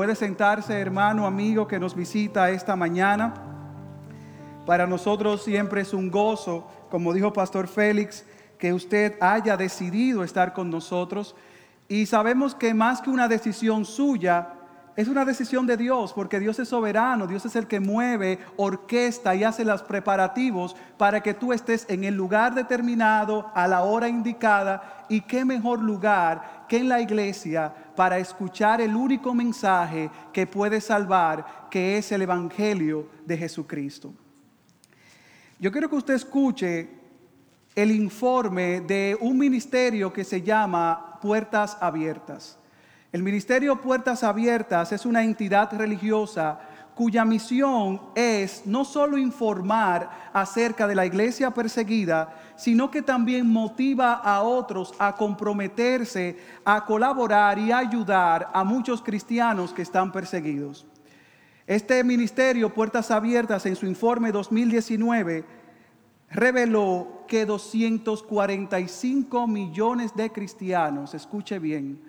Puede sentarse, hermano, amigo, que nos visita esta mañana. Para nosotros siempre es un gozo, como dijo Pastor Félix, que usted haya decidido estar con nosotros. Y sabemos que más que una decisión suya, es una decisión de Dios, porque Dios es soberano, Dios es el que mueve, orquesta y hace los preparativos para que tú estés en el lugar determinado, a la hora indicada, y qué mejor lugar que en la iglesia para escuchar el único mensaje que puede salvar, que es el Evangelio de Jesucristo. Yo quiero que usted escuche el informe de un ministerio que se llama Puertas Abiertas. El Ministerio Puertas Abiertas es una entidad religiosa cuya misión es no solo informar acerca de la iglesia perseguida, sino que también motiva a otros a comprometerse, a colaborar y ayudar a muchos cristianos que están perseguidos. Este ministerio, Puertas Abiertas, en su informe 2019, reveló que 245 millones de cristianos, escuche bien,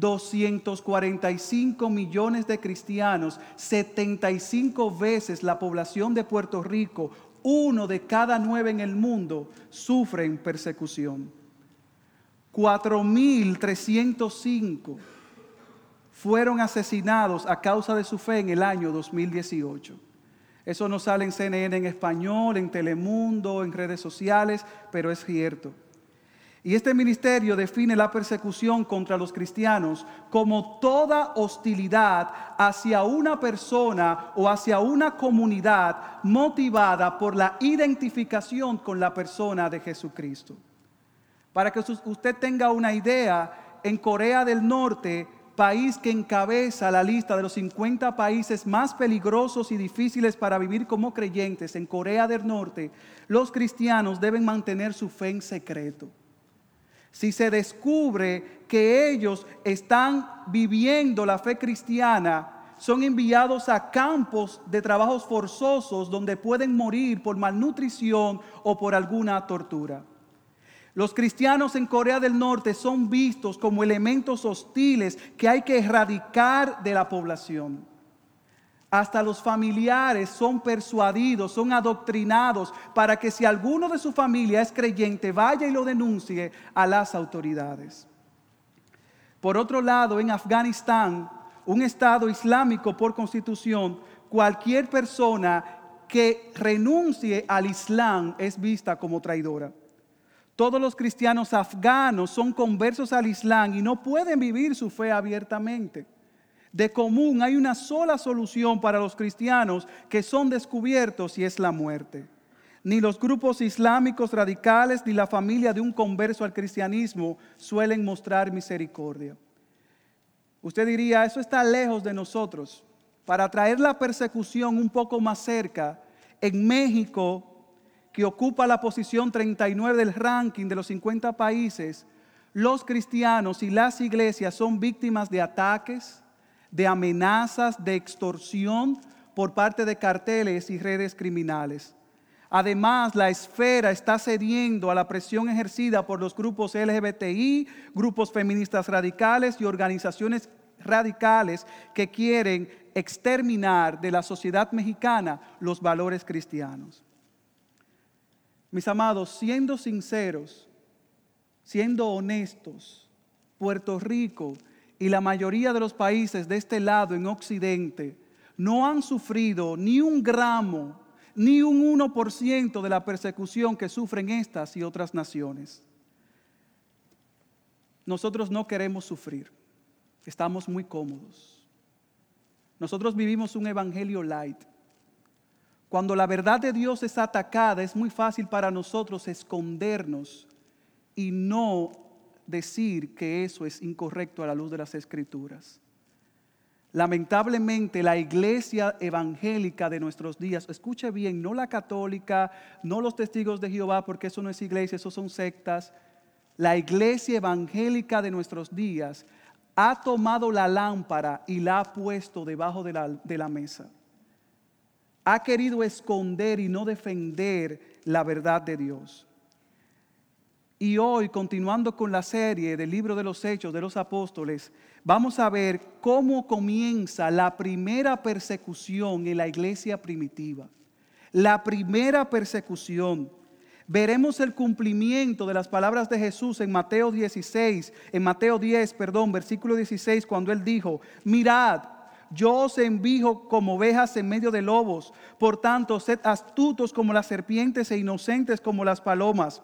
245 millones de cristianos, 75 veces la población de Puerto Rico, uno de cada nueve en el mundo, sufren persecución. 4.305 fueron asesinados a causa de su fe en el año 2018. Eso no sale en CNN en español, en Telemundo, en redes sociales, pero es cierto. Y este ministerio define la persecución contra los cristianos como toda hostilidad hacia una persona o hacia una comunidad motivada por la identificación con la persona de Jesucristo. Para que usted tenga una idea, en Corea del Norte, país que encabeza la lista de los 50 países más peligrosos y difíciles para vivir como creyentes, en Corea del Norte, los cristianos deben mantener su fe en secreto si se descubre que ellos están viviendo la fe cristiana, son enviados a campos de trabajos forzosos donde pueden morir por malnutrición o por alguna tortura. Los cristianos en Corea del Norte son vistos como elementos hostiles que hay que erradicar de la población. Hasta los familiares son persuadidos, son adoctrinados para que si alguno de su familia es creyente, vaya y lo denuncie a las autoridades. Por otro lado, en Afganistán, un Estado islámico por constitución, cualquier persona que renuncie al Islam es vista como traidora. Todos los cristianos afganos son conversos al Islam y no pueden vivir su fe abiertamente de común hay una sola solución para los cristianos que son descubiertos y es la muerte. Ni los grupos islámicos radicales ni la familia de un converso al cristianismo suelen mostrar misericordia. Usted diría, eso está lejos de nosotros. Para traer la persecución un poco más cerca, en México, que ocupa la posición 39 del ranking de los 50 países, los cristianos y las iglesias son víctimas de ataques, de amenazas, de extorsión por parte de carteles y redes criminales. Además, la esfera está cediendo a la presión ejercida por los grupos LGBTI, grupos feministas radicales y organizaciones radicales que quieren exterminar de la sociedad mexicana los valores cristianos. Mis amados, siendo sinceros, siendo honestos, Puerto Rico y la mayoría de los países de este lado en Occidente no han sufrido ni un gramo, ni un 1% de la persecución que sufren estas y otras naciones. Nosotros no queremos sufrir, estamos muy cómodos. Nosotros vivimos un evangelio light. Cuando la verdad de Dios es atacada, es muy fácil para nosotros escondernos y no decir que eso es incorrecto a la luz de las escrituras. Lamentablemente la iglesia evangélica de nuestros días, escuche bien, no la católica, no los testigos de Jehová, porque eso no es iglesia, eso son sectas. La iglesia evangélica de nuestros días ha tomado la lámpara y la ha puesto debajo de la, de la mesa. Ha querido esconder y no defender la verdad de Dios. Y hoy, continuando con la serie del libro de los Hechos de los Apóstoles, vamos a ver cómo comienza la primera persecución en la iglesia primitiva. La primera persecución. Veremos el cumplimiento de las palabras de Jesús en Mateo 16, en Mateo 10, perdón, versículo 16, cuando él dijo, mirad, yo os envío como ovejas en medio de lobos, por tanto, sed astutos como las serpientes e inocentes como las palomas.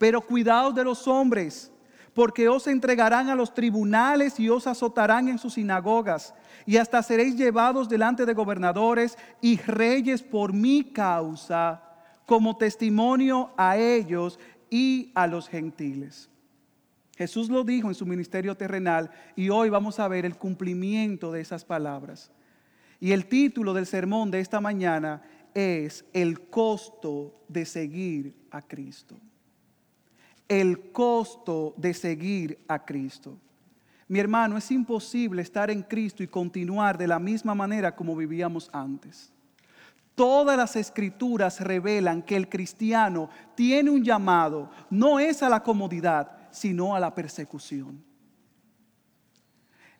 Pero cuidaos de los hombres, porque os entregarán a los tribunales y os azotarán en sus sinagogas, y hasta seréis llevados delante de gobernadores y reyes por mi causa, como testimonio a ellos y a los gentiles. Jesús lo dijo en su ministerio terrenal y hoy vamos a ver el cumplimiento de esas palabras. Y el título del sermón de esta mañana es El costo de seguir a Cristo el costo de seguir a Cristo. Mi hermano, es imposible estar en Cristo y continuar de la misma manera como vivíamos antes. Todas las escrituras revelan que el cristiano tiene un llamado, no es a la comodidad, sino a la persecución.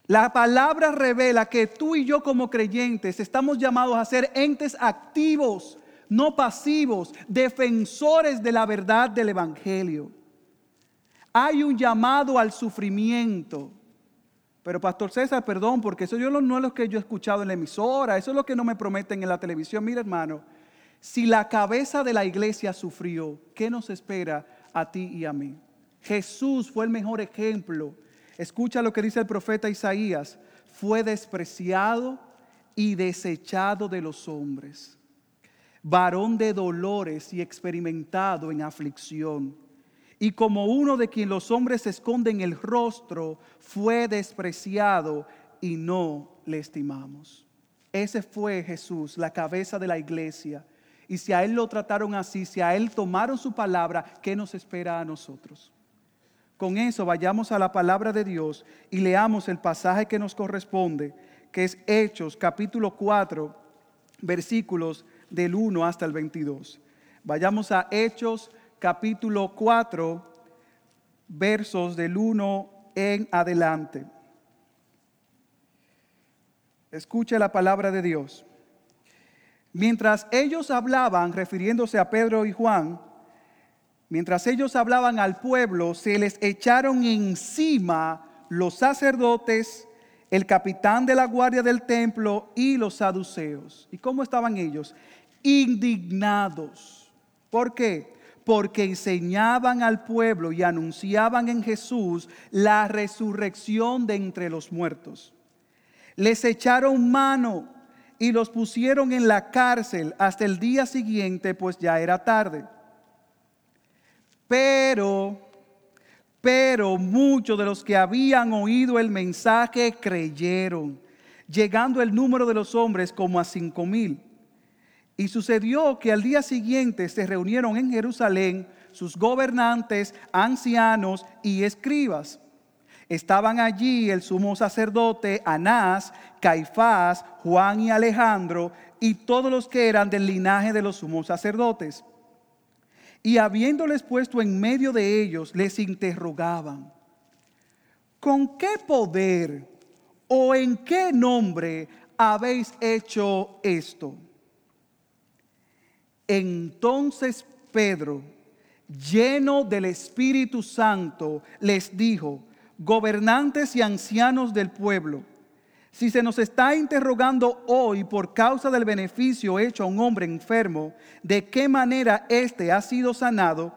La palabra revela que tú y yo como creyentes estamos llamados a ser entes activos, no pasivos, defensores de la verdad del Evangelio. Hay un llamado al sufrimiento. Pero Pastor César, perdón, porque eso yo no es lo que yo he escuchado en la emisora, eso es lo que no me prometen en la televisión. Mira hermano, si la cabeza de la iglesia sufrió, ¿qué nos espera a ti y a mí? Jesús fue el mejor ejemplo. Escucha lo que dice el profeta Isaías. Fue despreciado y desechado de los hombres, varón de dolores y experimentado en aflicción y como uno de quien los hombres esconden el rostro, fue despreciado y no le estimamos. Ese fue Jesús, la cabeza de la iglesia. Y si a Él lo trataron así, si a Él tomaron su palabra, ¿qué nos espera a nosotros? Con eso vayamos a la palabra de Dios y leamos el pasaje que nos corresponde, que es Hechos capítulo 4, versículos del 1 hasta el 22. Vayamos a Hechos capítulo 4, versos del 1 en adelante. Escuche la palabra de Dios. Mientras ellos hablaban, refiriéndose a Pedro y Juan, mientras ellos hablaban al pueblo, se les echaron encima los sacerdotes, el capitán de la guardia del templo y los saduceos. ¿Y cómo estaban ellos? Indignados. ¿Por qué? Porque enseñaban al pueblo y anunciaban en Jesús la resurrección de entre los muertos. Les echaron mano y los pusieron en la cárcel hasta el día siguiente, pues ya era tarde. Pero, pero muchos de los que habían oído el mensaje creyeron, llegando el número de los hombres como a cinco mil. Y sucedió que al día siguiente se reunieron en Jerusalén sus gobernantes, ancianos y escribas. Estaban allí el sumo sacerdote Anás, Caifás, Juan y Alejandro y todos los que eran del linaje de los sumos sacerdotes. Y habiéndoles puesto en medio de ellos, les interrogaban, ¿con qué poder o en qué nombre habéis hecho esto? Entonces Pedro, lleno del Espíritu Santo, les dijo, gobernantes y ancianos del pueblo, si se nos está interrogando hoy por causa del beneficio hecho a un hombre enfermo, de qué manera éste ha sido sanado,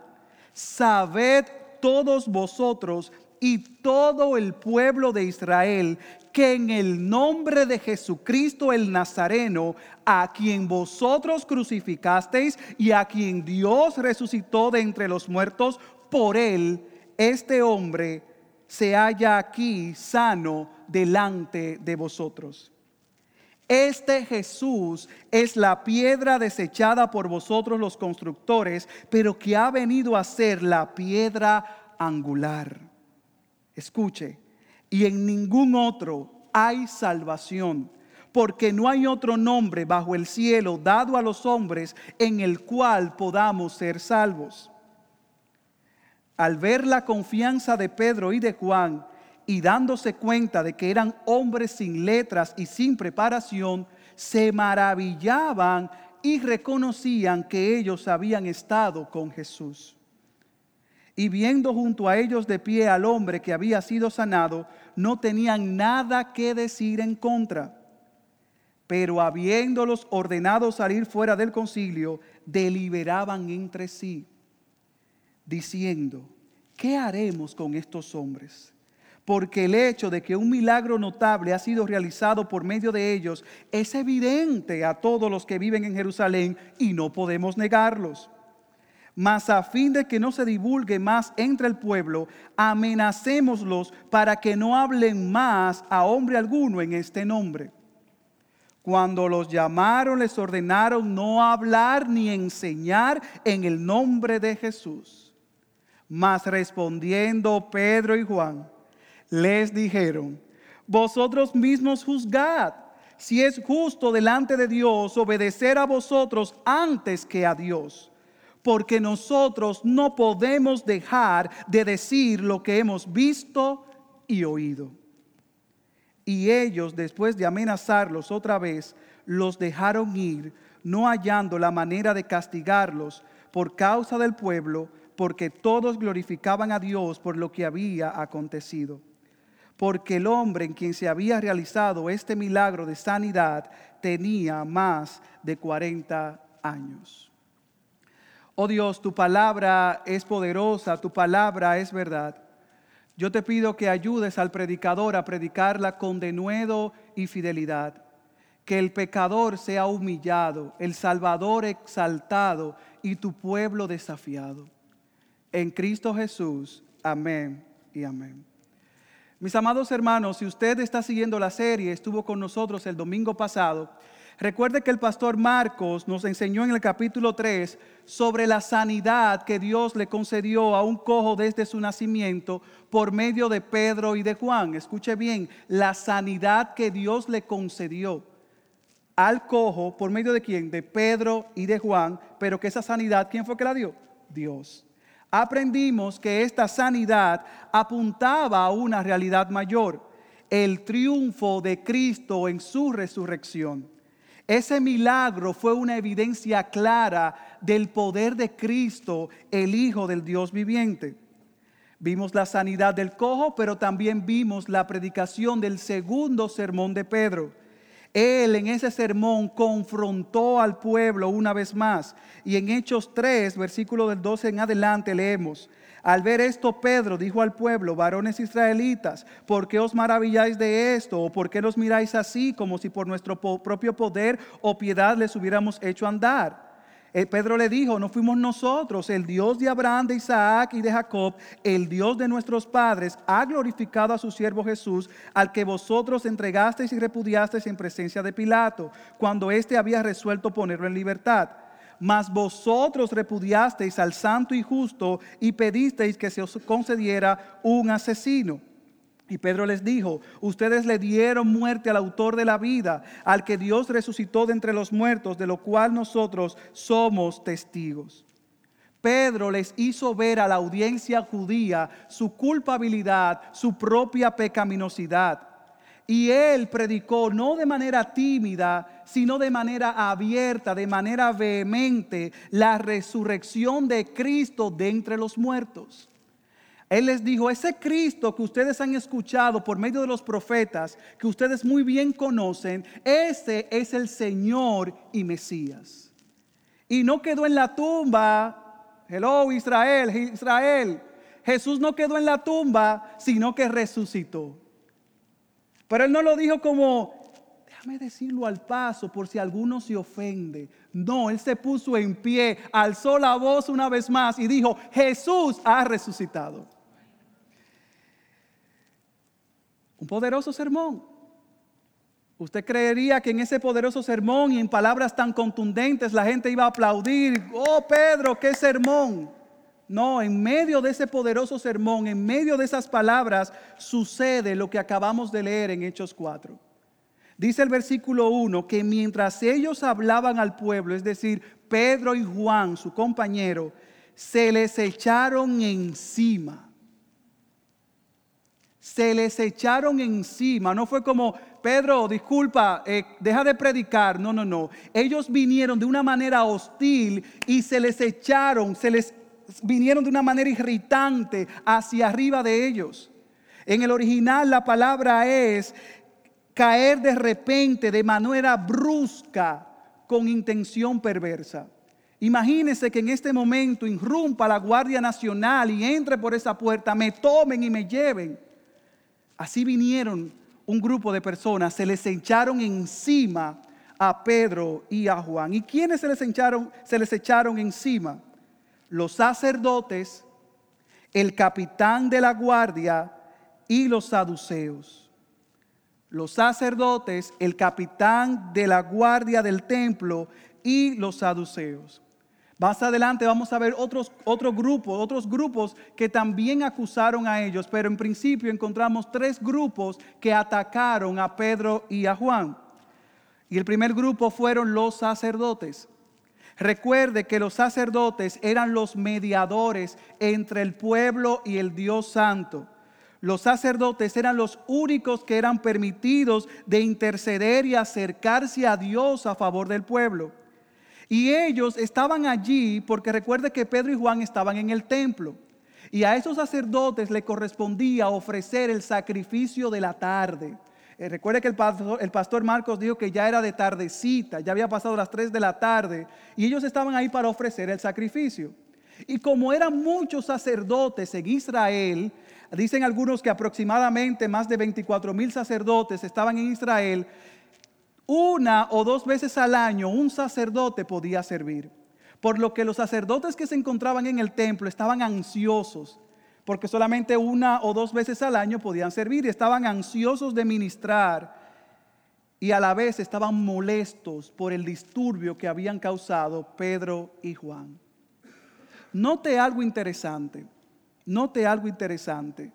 sabed todos vosotros y todo el pueblo de Israel que en el nombre de Jesucristo el Nazareno, a quien vosotros crucificasteis y a quien Dios resucitó de entre los muertos, por él, este hombre se halla aquí sano delante de vosotros. Este Jesús es la piedra desechada por vosotros los constructores, pero que ha venido a ser la piedra angular. Escuche, y en ningún otro hay salvación, porque no hay otro nombre bajo el cielo dado a los hombres en el cual podamos ser salvos. al ver la confianza de Pedro y de Juan y dándose cuenta de que eran hombres sin letras y sin preparación, se maravillaban y reconocían que ellos habían estado con Jesús. Y viendo junto a ellos de pie al hombre que había sido sanado, no tenían nada que decir en contra. Pero habiéndolos ordenado salir fuera del concilio, deliberaban entre sí, diciendo, ¿qué haremos con estos hombres? Porque el hecho de que un milagro notable ha sido realizado por medio de ellos es evidente a todos los que viven en Jerusalén y no podemos negarlos mas a fin de que no se divulgue más entre el pueblo, amenacémoslos para que no hablen más a hombre alguno en este nombre. Cuando los llamaron, les ordenaron no hablar ni enseñar en el nombre de Jesús. Mas respondiendo Pedro y Juan, les dijeron, vosotros mismos juzgad si es justo delante de Dios obedecer a vosotros antes que a Dios porque nosotros no podemos dejar de decir lo que hemos visto y oído. Y ellos, después de amenazarlos otra vez, los dejaron ir, no hallando la manera de castigarlos por causa del pueblo, porque todos glorificaban a Dios por lo que había acontecido. Porque el hombre en quien se había realizado este milagro de sanidad tenía más de 40 años. Oh Dios, tu palabra es poderosa, tu palabra es verdad. Yo te pido que ayudes al predicador a predicarla con denuedo y fidelidad. Que el pecador sea humillado, el Salvador exaltado y tu pueblo desafiado. En Cristo Jesús. Amén y amén. Mis amados hermanos, si usted está siguiendo la serie, estuvo con nosotros el domingo pasado, Recuerde que el pastor Marcos nos enseñó en el capítulo 3 sobre la sanidad que Dios le concedió a un cojo desde su nacimiento por medio de Pedro y de Juan. Escuche bien, la sanidad que Dios le concedió al cojo por medio de quién? De Pedro y de Juan, pero que esa sanidad, ¿quién fue que la dio? Dios. Aprendimos que esta sanidad apuntaba a una realidad mayor, el triunfo de Cristo en su resurrección. Ese milagro fue una evidencia clara del poder de Cristo, el Hijo del Dios viviente. Vimos la sanidad del cojo, pero también vimos la predicación del segundo sermón de Pedro. Él en ese sermón confrontó al pueblo una vez más. Y en Hechos 3, versículo del 12 en adelante, leemos, al ver esto, Pedro dijo al pueblo, varones israelitas, ¿por qué os maravilláis de esto? ¿O por qué nos miráis así como si por nuestro propio poder o piedad les hubiéramos hecho andar? Eh, Pedro le dijo, no fuimos nosotros, el Dios de Abraham, de Isaac y de Jacob, el Dios de nuestros padres, ha glorificado a su siervo Jesús, al que vosotros entregasteis y repudiasteis en presencia de Pilato, cuando éste había resuelto ponerlo en libertad mas vosotros repudiasteis al santo y justo y pedisteis que se os concediera un asesino. Y Pedro les dijo, ustedes le dieron muerte al autor de la vida, al que Dios resucitó de entre los muertos, de lo cual nosotros somos testigos. Pedro les hizo ver a la audiencia judía su culpabilidad, su propia pecaminosidad. Y él predicó no de manera tímida, sino de manera abierta, de manera vehemente, la resurrección de Cristo de entre los muertos. Él les dijo, ese Cristo que ustedes han escuchado por medio de los profetas, que ustedes muy bien conocen, ese es el Señor y Mesías. Y no quedó en la tumba, hello Israel, Israel. Jesús no quedó en la tumba, sino que resucitó. Pero él no lo dijo como, déjame decirlo al paso por si alguno se ofende. No, él se puso en pie, alzó la voz una vez más y dijo, Jesús ha resucitado. Un poderoso sermón. Usted creería que en ese poderoso sermón y en palabras tan contundentes la gente iba a aplaudir. Oh Pedro, qué sermón. No, en medio de ese poderoso sermón, en medio de esas palabras, sucede lo que acabamos de leer en Hechos 4. Dice el versículo 1 que mientras ellos hablaban al pueblo, es decir, Pedro y Juan, su compañero, se les echaron encima. Se les echaron encima. No fue como, Pedro, disculpa, eh, deja de predicar. No, no, no. Ellos vinieron de una manera hostil y se les echaron, se les vinieron de una manera irritante hacia arriba de ellos. En el original la palabra es caer de repente, de manera brusca, con intención perversa. Imagínense que en este momento irrumpa la Guardia Nacional y entre por esa puerta, me tomen y me lleven. Así vinieron un grupo de personas, se les echaron encima a Pedro y a Juan. ¿Y quiénes se les echaron, se les echaron encima? Los sacerdotes, el capitán de la guardia y los saduceos. Los sacerdotes, el capitán de la guardia del templo y los saduceos. Más adelante vamos a ver otros, otros grupos, otros grupos que también acusaron a ellos, pero en principio encontramos tres grupos que atacaron a Pedro y a Juan. Y el primer grupo fueron los sacerdotes. Recuerde que los sacerdotes eran los mediadores entre el pueblo y el Dios Santo. Los sacerdotes eran los únicos que eran permitidos de interceder y acercarse a Dios a favor del pueblo. Y ellos estaban allí porque recuerde que Pedro y Juan estaban en el templo. Y a esos sacerdotes le correspondía ofrecer el sacrificio de la tarde. Eh, recuerde que el pastor, el pastor, Marcos dijo que ya era de tardecita, ya había pasado las 3 de la tarde, y ellos estaban ahí para ofrecer el sacrificio. Y como eran muchos sacerdotes en Israel, dicen algunos que aproximadamente más de 24 mil sacerdotes estaban en Israel, una o dos veces al año un sacerdote podía servir. Por lo que los sacerdotes que se encontraban en el templo estaban ansiosos, porque solamente una o dos veces al año podían servir estaban ansiosos de ministrar y a la vez estaban molestos por el disturbio que habían causado Pedro y Juan. Note algo interesante, note algo interesante.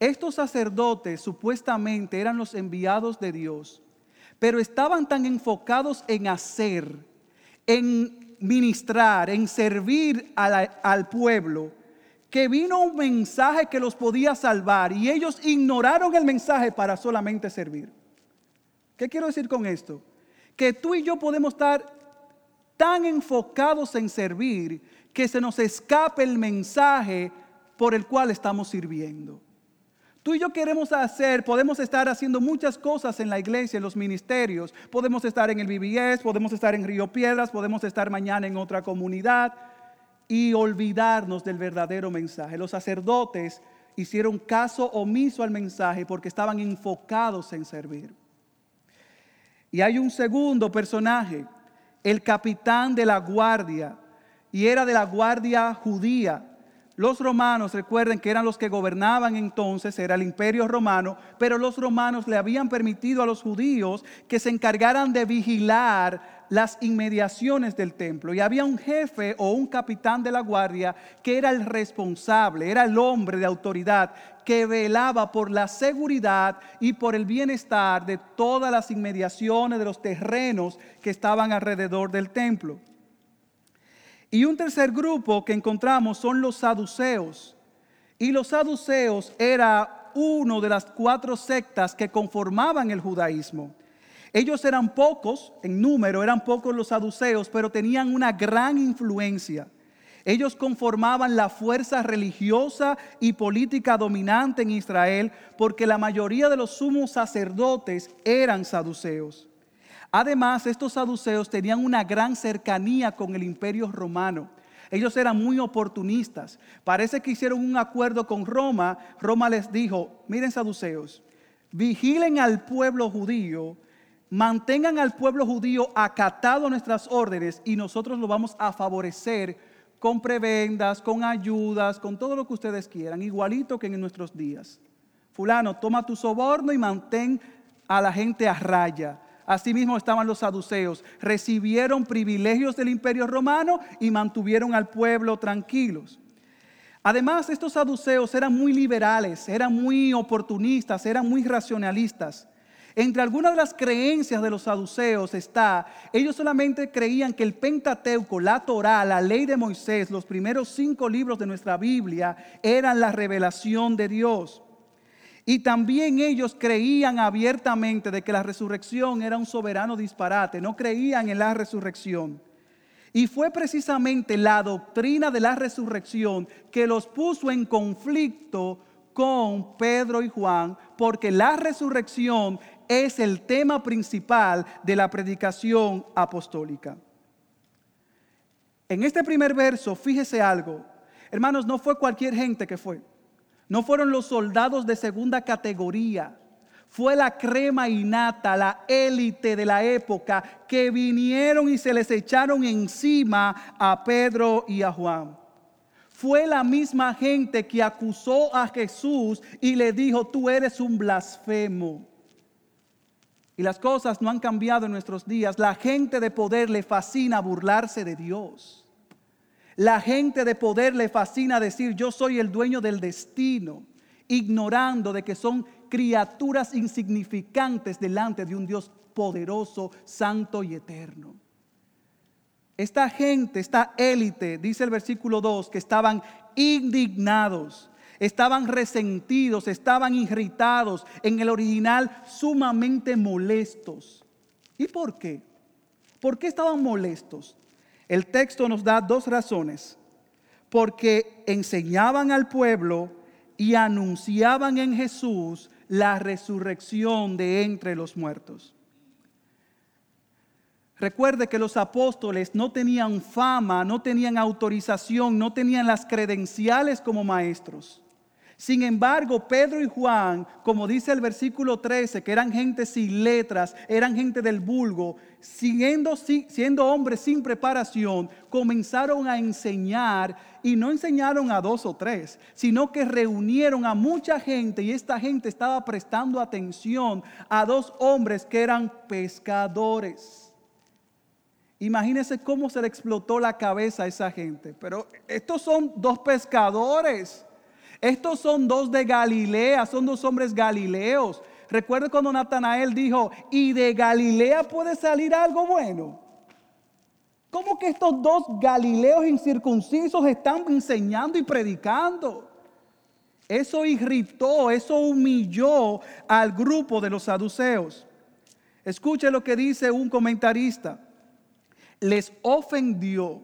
Estos sacerdotes supuestamente eran los enviados de Dios pero estaban tan enfocados en hacer, en ministrar, en servir al pueblo, que vino un mensaje que los podía salvar y ellos ignoraron el mensaje para solamente servir. ¿Qué quiero decir con esto? Que tú y yo podemos estar tan enfocados en servir que se nos escape el mensaje por el cual estamos sirviendo. Tú y yo queremos hacer, podemos estar haciendo muchas cosas en la iglesia, en los ministerios. Podemos estar en el BBS, podemos estar en Río Piedras, podemos estar mañana en otra comunidad y olvidarnos del verdadero mensaje. Los sacerdotes hicieron caso omiso al mensaje porque estaban enfocados en servir. Y hay un segundo personaje, el capitán de la guardia, y era de la guardia judía. Los romanos, recuerden que eran los que gobernaban entonces, era el imperio romano, pero los romanos le habían permitido a los judíos que se encargaran de vigilar las inmediaciones del templo. Y había un jefe o un capitán de la guardia que era el responsable, era el hombre de autoridad que velaba por la seguridad y por el bienestar de todas las inmediaciones de los terrenos que estaban alrededor del templo. Y un tercer grupo que encontramos son los saduceos. Y los saduceos era uno de las cuatro sectas que conformaban el judaísmo. Ellos eran pocos en número, eran pocos los saduceos, pero tenían una gran influencia. Ellos conformaban la fuerza religiosa y política dominante en Israel porque la mayoría de los sumos sacerdotes eran saduceos. Además, estos saduceos tenían una gran cercanía con el imperio romano. Ellos eran muy oportunistas. Parece que hicieron un acuerdo con Roma. Roma les dijo, miren saduceos, vigilen al pueblo judío, mantengan al pueblo judío acatado a nuestras órdenes y nosotros lo vamos a favorecer con prebendas, con ayudas, con todo lo que ustedes quieran, igualito que en nuestros días. Fulano, toma tu soborno y mantén a la gente a raya. Asimismo estaban los saduceos. Recibieron privilegios del imperio romano y mantuvieron al pueblo tranquilos. Además, estos saduceos eran muy liberales, eran muy oportunistas, eran muy racionalistas. Entre algunas de las creencias de los saduceos está, ellos solamente creían que el Pentateuco, la Torá, la ley de Moisés, los primeros cinco libros de nuestra Biblia eran la revelación de Dios. Y también ellos creían abiertamente de que la resurrección era un soberano disparate, no creían en la resurrección. Y fue precisamente la doctrina de la resurrección que los puso en conflicto con Pedro y Juan, porque la resurrección es el tema principal de la predicación apostólica. En este primer verso, fíjese algo, hermanos, no fue cualquier gente que fue, no fueron los soldados de segunda categoría, fue la crema innata, la élite de la época que vinieron y se les echaron encima a Pedro y a Juan. Fue la misma gente que acusó a Jesús y le dijo, tú eres un blasfemo. Y las cosas no han cambiado en nuestros días. La gente de poder le fascina burlarse de Dios. La gente de poder le fascina decir yo soy el dueño del destino, ignorando de que son criaturas insignificantes delante de un Dios poderoso, santo y eterno. Esta gente, esta élite, dice el versículo 2, que estaban indignados estaban resentidos, estaban irritados, en el original sumamente molestos. ¿Y por qué? ¿Por qué estaban molestos? El texto nos da dos razones. Porque enseñaban al pueblo y anunciaban en Jesús la resurrección de entre los muertos. Recuerde que los apóstoles no tenían fama, no tenían autorización, no tenían las credenciales como maestros. Sin embargo, Pedro y Juan, como dice el versículo 13, que eran gente sin letras, eran gente del vulgo, siendo, siendo hombres sin preparación, comenzaron a enseñar y no enseñaron a dos o tres, sino que reunieron a mucha gente y esta gente estaba prestando atención a dos hombres que eran pescadores. Imagínense cómo se le explotó la cabeza a esa gente. Pero estos son dos pescadores. Estos son dos de Galilea, son dos hombres galileos. Recuerdo cuando Natanael dijo, ¿y de Galilea puede salir algo bueno? ¿Cómo que estos dos galileos incircuncisos están enseñando y predicando? Eso irritó, eso humilló al grupo de los saduceos. Escuche lo que dice un comentarista. Les ofendió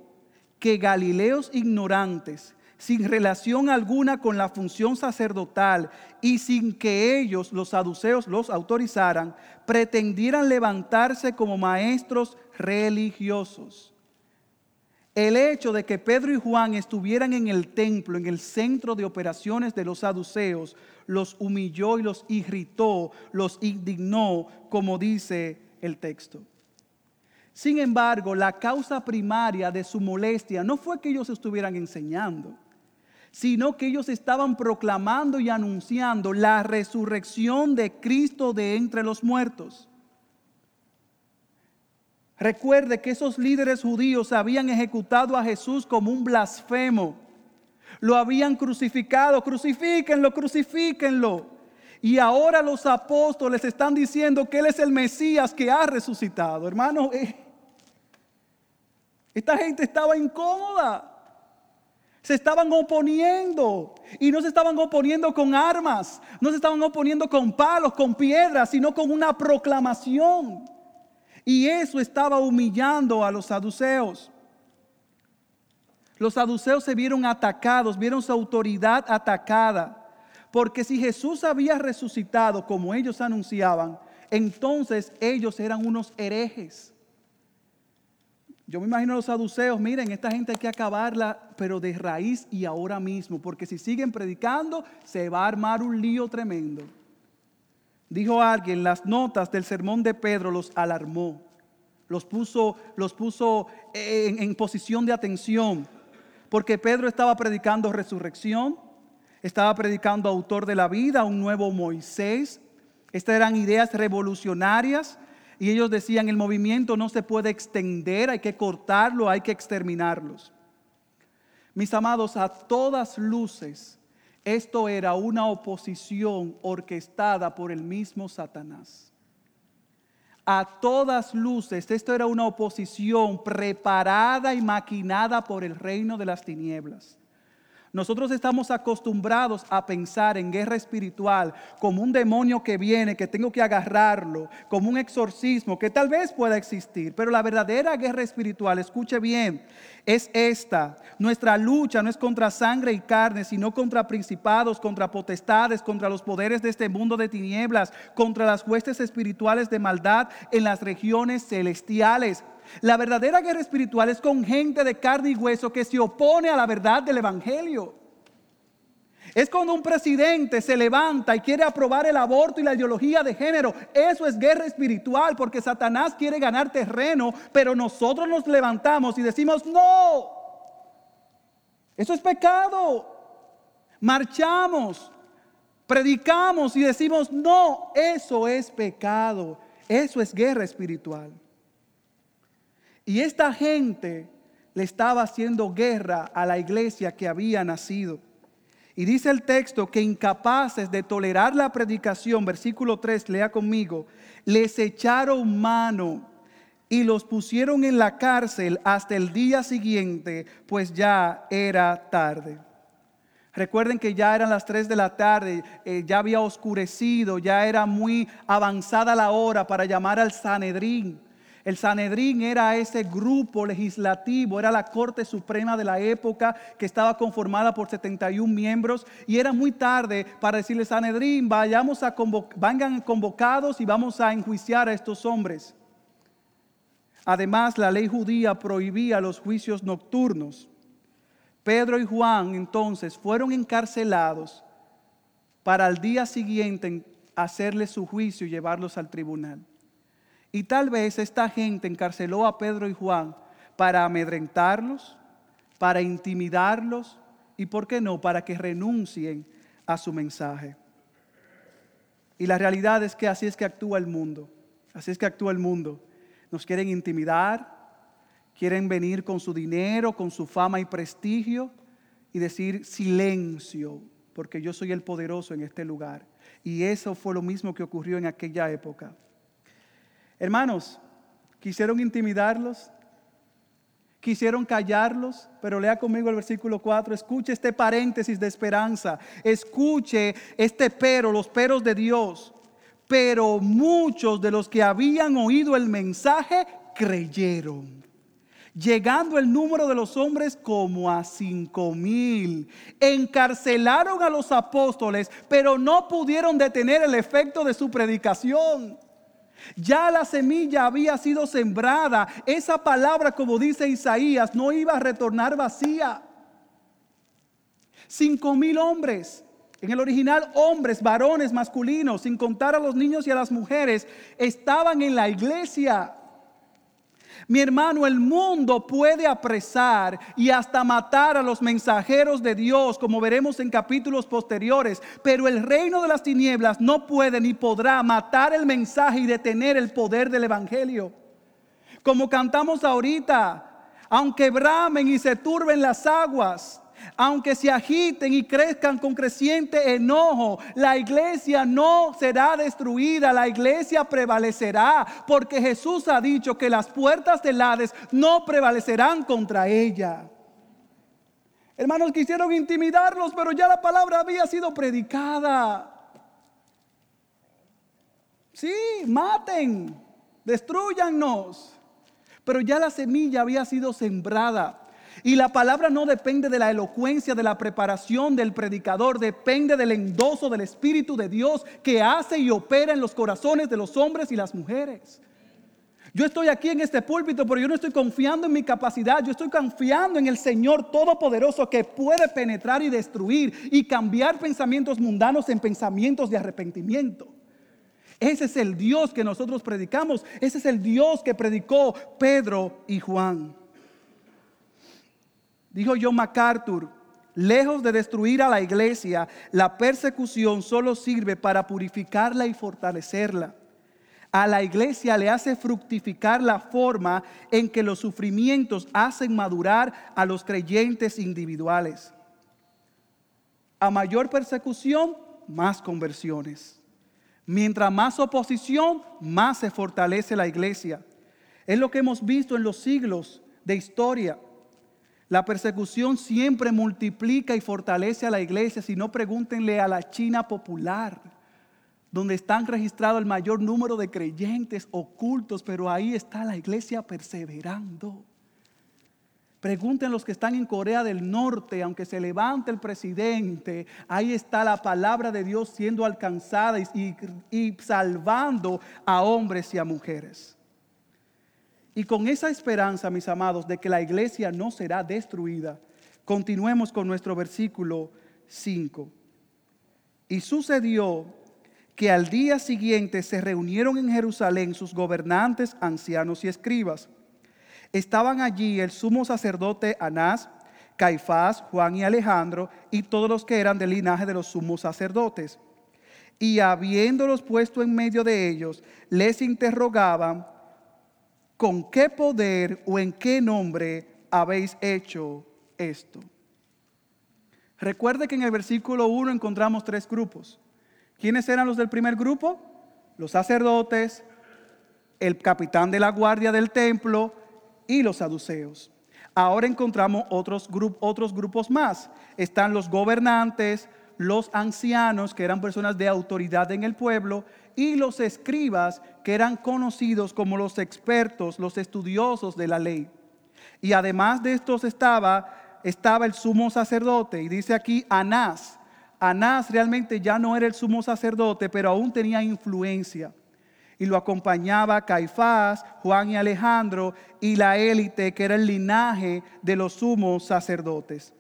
que galileos ignorantes sin relación alguna con la función sacerdotal y sin que ellos, los saduceos, los autorizaran, pretendieran levantarse como maestros religiosos. El hecho de que Pedro y Juan estuvieran en el templo, en el centro de operaciones de los saduceos, los humilló y los irritó, los indignó, como dice el texto. Sin embargo, la causa primaria de su molestia no fue que ellos estuvieran enseñando sino que ellos estaban proclamando y anunciando la resurrección de Cristo de entre los muertos. Recuerde que esos líderes judíos habían ejecutado a Jesús como un blasfemo. Lo habían crucificado, crucifíquenlo, crucifíquenlo. Y ahora los apóstoles están diciendo que Él es el Mesías que ha resucitado. Hermano, eh, esta gente estaba incómoda. Se estaban oponiendo. Y no se estaban oponiendo con armas, no se estaban oponiendo con palos, con piedras, sino con una proclamación. Y eso estaba humillando a los saduceos. Los saduceos se vieron atacados, vieron su autoridad atacada. Porque si Jesús había resucitado como ellos anunciaban, entonces ellos eran unos herejes. Yo me imagino a los saduceos, miren, esta gente hay que acabarla, pero de raíz y ahora mismo, porque si siguen predicando, se va a armar un lío tremendo. Dijo alguien, las notas del sermón de Pedro los alarmó, los puso, los puso en, en posición de atención, porque Pedro estaba predicando resurrección, estaba predicando autor de la vida, un nuevo Moisés. Estas eran ideas revolucionarias y ellos decían, el movimiento no se puede extender, hay que cortarlo, hay que exterminarlos. Mis amados, a todas luces, esto era una oposición orquestada por el mismo Satanás. a todas luces, esto era una oposición preparada y maquinada por el reino de las tinieblas. Nosotros estamos acostumbrados a pensar en guerra espiritual como un demonio que viene, que tengo que agarrarlo, como un exorcismo que tal vez pueda existir. Pero la verdadera guerra espiritual, escuche bien, es esta. Nuestra lucha no es contra sangre y carne, sino contra principados, contra potestades, contra los poderes de este mundo de tinieblas, contra las huestes espirituales de maldad en las regiones celestiales. La verdadera guerra espiritual es con gente de carne y hueso que se opone a la verdad del Evangelio. Es cuando un presidente se levanta y quiere aprobar el aborto y la ideología de género. Eso es guerra espiritual porque Satanás quiere ganar terreno, pero nosotros nos levantamos y decimos, no, eso es pecado. Marchamos, predicamos y decimos, no, eso es pecado. Eso es guerra espiritual. Y esta gente le estaba haciendo guerra a la iglesia que había nacido. Y dice el texto que incapaces de tolerar la predicación, versículo 3, lea conmigo, les echaron mano y los pusieron en la cárcel hasta el día siguiente, pues ya era tarde. Recuerden que ya eran las 3 de la tarde, eh, ya había oscurecido, ya era muy avanzada la hora para llamar al Sanedrín. El Sanedrín era ese grupo legislativo, era la Corte Suprema de la época que estaba conformada por 71 miembros y era muy tarde para decirle Sanedrín, vayamos a vengan convocados y vamos a enjuiciar a estos hombres. Además, la ley judía prohibía los juicios nocturnos. Pedro y Juan entonces fueron encarcelados para al día siguiente hacerles su juicio y llevarlos al tribunal. Y tal vez esta gente encarceló a Pedro y Juan para amedrentarlos, para intimidarlos y, ¿por qué no?, para que renuncien a su mensaje. Y la realidad es que así es que actúa el mundo. Así es que actúa el mundo. Nos quieren intimidar, quieren venir con su dinero, con su fama y prestigio y decir silencio, porque yo soy el poderoso en este lugar. Y eso fue lo mismo que ocurrió en aquella época. Hermanos, quisieron intimidarlos, quisieron callarlos, pero lea conmigo el versículo 4, escuche este paréntesis de esperanza, escuche este pero, los peros de Dios. Pero muchos de los que habían oído el mensaje creyeron llegando el número de los hombres como a cinco mil. Encarcelaron a los apóstoles, pero no pudieron detener el efecto de su predicación. Ya la semilla había sido sembrada. Esa palabra, como dice Isaías, no iba a retornar vacía. Cinco mil hombres. En el original, hombres, varones, masculinos, sin contar a los niños y a las mujeres, estaban en la iglesia. Mi hermano, el mundo puede apresar y hasta matar a los mensajeros de Dios, como veremos en capítulos posteriores, pero el reino de las tinieblas no puede ni podrá matar el mensaje y detener el poder del Evangelio. Como cantamos ahorita, aunque bramen y se turben las aguas, aunque se agiten y crezcan con creciente enojo, la iglesia no será destruida, la iglesia prevalecerá, porque Jesús ha dicho que las puertas del Hades no prevalecerán contra ella. Hermanos, quisieron intimidarlos, pero ya la palabra había sido predicada. Sí, maten, destruyannos. Pero ya la semilla había sido sembrada. Y la palabra no depende de la elocuencia, de la preparación del predicador, depende del endoso del Espíritu de Dios que hace y opera en los corazones de los hombres y las mujeres. Yo estoy aquí en este púlpito, pero yo no estoy confiando en mi capacidad, yo estoy confiando en el Señor Todopoderoso que puede penetrar y destruir y cambiar pensamientos mundanos en pensamientos de arrepentimiento. Ese es el Dios que nosotros predicamos, ese es el Dios que predicó Pedro y Juan. Dijo John MacArthur, lejos de destruir a la iglesia, la persecución solo sirve para purificarla y fortalecerla. A la iglesia le hace fructificar la forma en que los sufrimientos hacen madurar a los creyentes individuales. A mayor persecución, más conversiones. Mientras más oposición, más se fortalece la iglesia. Es lo que hemos visto en los siglos de historia. La persecución siempre multiplica y fortalece a la iglesia. Si no, pregúntenle a la China popular, donde están registrados el mayor número de creyentes ocultos, pero ahí está la iglesia perseverando. Pregunten los que están en Corea del Norte, aunque se levante el presidente, ahí está la palabra de Dios siendo alcanzada y, y, salvando a hombres y a mujeres. Y con esa esperanza, mis amados, de que la iglesia no será destruida, continuemos con nuestro versículo 5. Y sucedió que al día siguiente se reunieron en Jerusalén sus gobernantes, ancianos y escribas Estaban allí el sumo sacerdote Anás, Caifás, Juan y Alejandro y todos los que eran del linaje de los sumos sacerdotes. Y habiéndolos puesto en medio de ellos, les interrogaban, ¿con qué poder o en qué nombre habéis hecho esto? Recuerde que en el versículo 1 encontramos tres grupos. ¿Quiénes eran los del primer grupo? Los sacerdotes, el capitán de la guardia del templo y los saduceos. Ahora encontramos otros, otros grupos más. Están los gobernantes, los ancianos, que eran personas de autoridad en el pueblo, y los escribas, que eran conocidos como los expertos, los estudiosos de la ley. Y además de estos estaba, estaba el sumo sacerdote, y dice aquí Anás. Anás realmente ya no era el sumo sacerdote, pero aún tenía influencia y lo acompañaba Caifás, Juan y Alejandro y la élite que era el linaje de los sumos sacerdotes.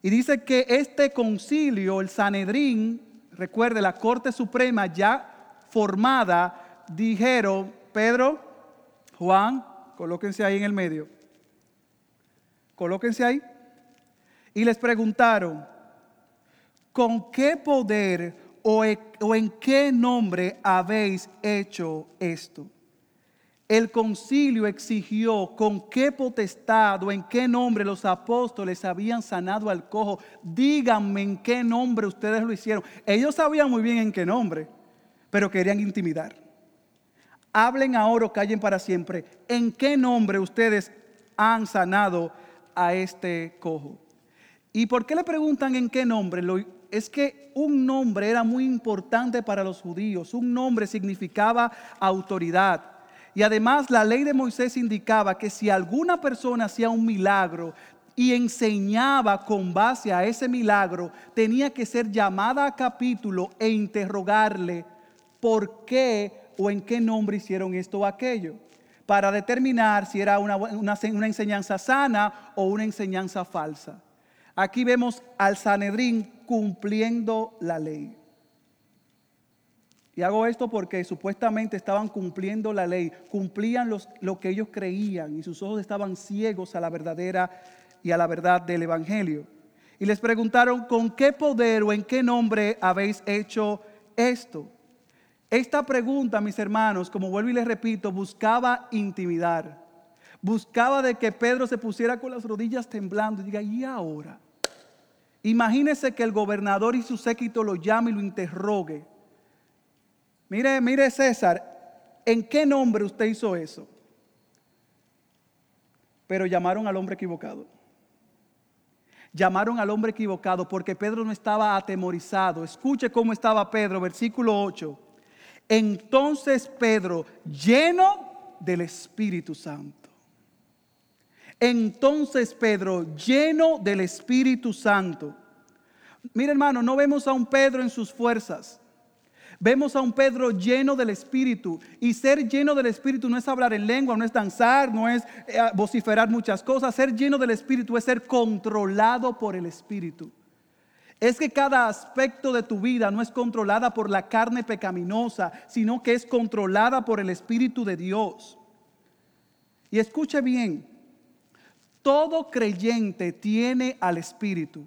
Y dice que este concilio, el Sanedrín, recuerde, la Corte Suprema ya formada, dijeron, Pedro, Juan, colóquense ahí en el medio, colóquense ahí, y les preguntaron, ¿con qué poder e, o, en qué nombre habéis hecho esto? El concilio exigió con qué potestad o en qué nombre los apóstoles habían sanado al cojo. Díganme en qué nombre ustedes lo hicieron. Ellos sabían muy bien en qué nombre, pero querían intimidar. Hablen ahora o callen para siempre. ¿En qué nombre ustedes han sanado a este cojo? ¿Y por qué le preguntan en qué nombre? Es que un nombre era muy importante para los judíos. Un nombre significaba autoridad. Y además la ley de Moisés indicaba que si alguna persona hacía un milagro y enseñaba con base a ese milagro, tenía que ser llamada a capítulo e interrogarle por qué o en qué nombre hicieron esto o aquello, para determinar si era una, una, enseñanza sana o una enseñanza falsa. Aquí vemos al Sanedrín cumpliendo la ley. Y hago esto porque supuestamente estaban cumpliendo la ley, cumplían lo que ellos creían y sus ojos estaban ciegos a la verdadera y a la verdad del Evangelio. Y les preguntaron, ¿con qué poder o en qué nombre habéis hecho esto? Esta pregunta, mis hermanos, como vuelvo y les repito, buscaba intimidar. Buscaba de que Pedro se pusiera con las rodillas temblando y diga, ¿y ahora? Imagínese que el gobernador y su séquito lo llame y lo interrogue. Mire, mire César, ¿en qué nombre usted hizo eso? Pero llamaron al hombre equivocado. Llamaron al hombre equivocado porque Pedro no estaba atemorizado. Escuche cómo estaba Pedro, versículo 8. Entonces Pedro, lleno del Espíritu Santo entonces Pedro, lleno del Espíritu Santo. Mira hermano, no vemos a un Pedro en sus fuerzas. Vemos a un Pedro lleno del Espíritu. Y ser lleno del Espíritu no es hablar en lengua, no es danzar, no es eh, vociferar muchas cosas. Ser lleno del Espíritu es ser controlado por el Espíritu. Es que cada aspecto de tu vida no es controlada por la carne pecaminosa, sino que es controlada por el Espíritu de Dios. Y escuche bien, todo creyente tiene al Espíritu.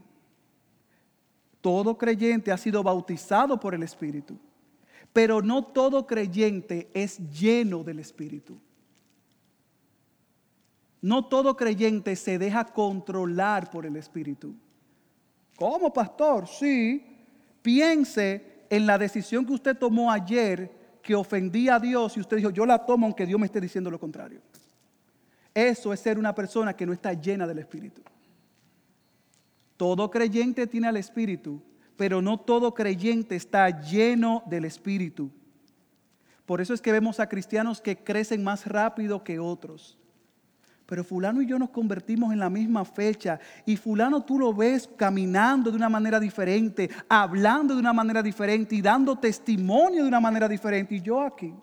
Todo creyente ha sido bautizado por el Espíritu. Pero no todo creyente es lleno del Espíritu. No todo creyente se deja controlar por el Espíritu. ¿Cómo, pastor? Sí. Piense en la decisión que usted tomó ayer que ofendía a Dios y usted dijo, yo la tomo aunque Dios me esté diciendo lo contrario. Eso es ser una persona que no está llena del Espíritu. Todo creyente tiene al Espíritu, pero no todo creyente está lleno del Espíritu. Por eso es que vemos a cristianos que crecen más rápido que otros. Pero fulano y yo nos convertimos en la misma fecha y fulano tú lo ves caminando de una manera diferente, hablando de una manera diferente y dando testimonio de una manera diferente. Y yo aquí.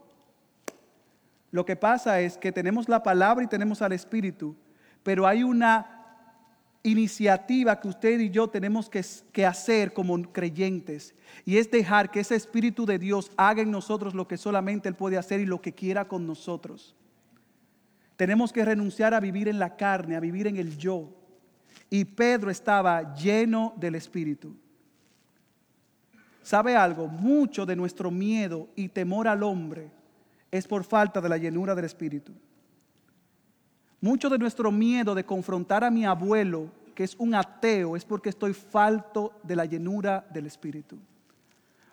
Lo que pasa es que tenemos la palabra y tenemos al Espíritu, pero hay una iniciativa que usted y yo tenemos que, que, hacer como creyentes. Y es dejar que ese Espíritu de Dios haga en nosotros lo que solamente Él puede hacer y lo que quiera con nosotros. Tenemos que renunciar a vivir en la carne, a vivir en el yo. Y Pedro estaba lleno del Espíritu. ¿Sabe algo? Mucho de nuestro miedo y temor al hombre es por falta de la llenura del Espíritu. Mucho de nuestro miedo de confrontar a mi abuelo, que es un ateo, es porque estoy falto de la llenura del Espíritu.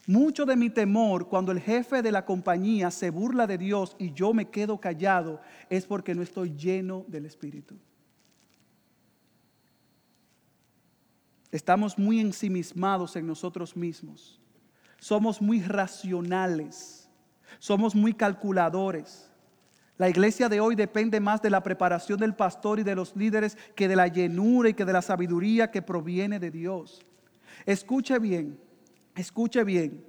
Mucho de mi temor cuando el jefe de la compañía se burla de Dios y yo me quedo callado es porque no estoy lleno del Espíritu. Estamos muy ensimismados en nosotros mismos. Somos muy racionales. Somos muy calculadores. La iglesia de hoy depende más de la preparación del pastor y de los líderes que de la llenura y que de la sabiduría que proviene de Dios. Escuche bien. Escuche bien,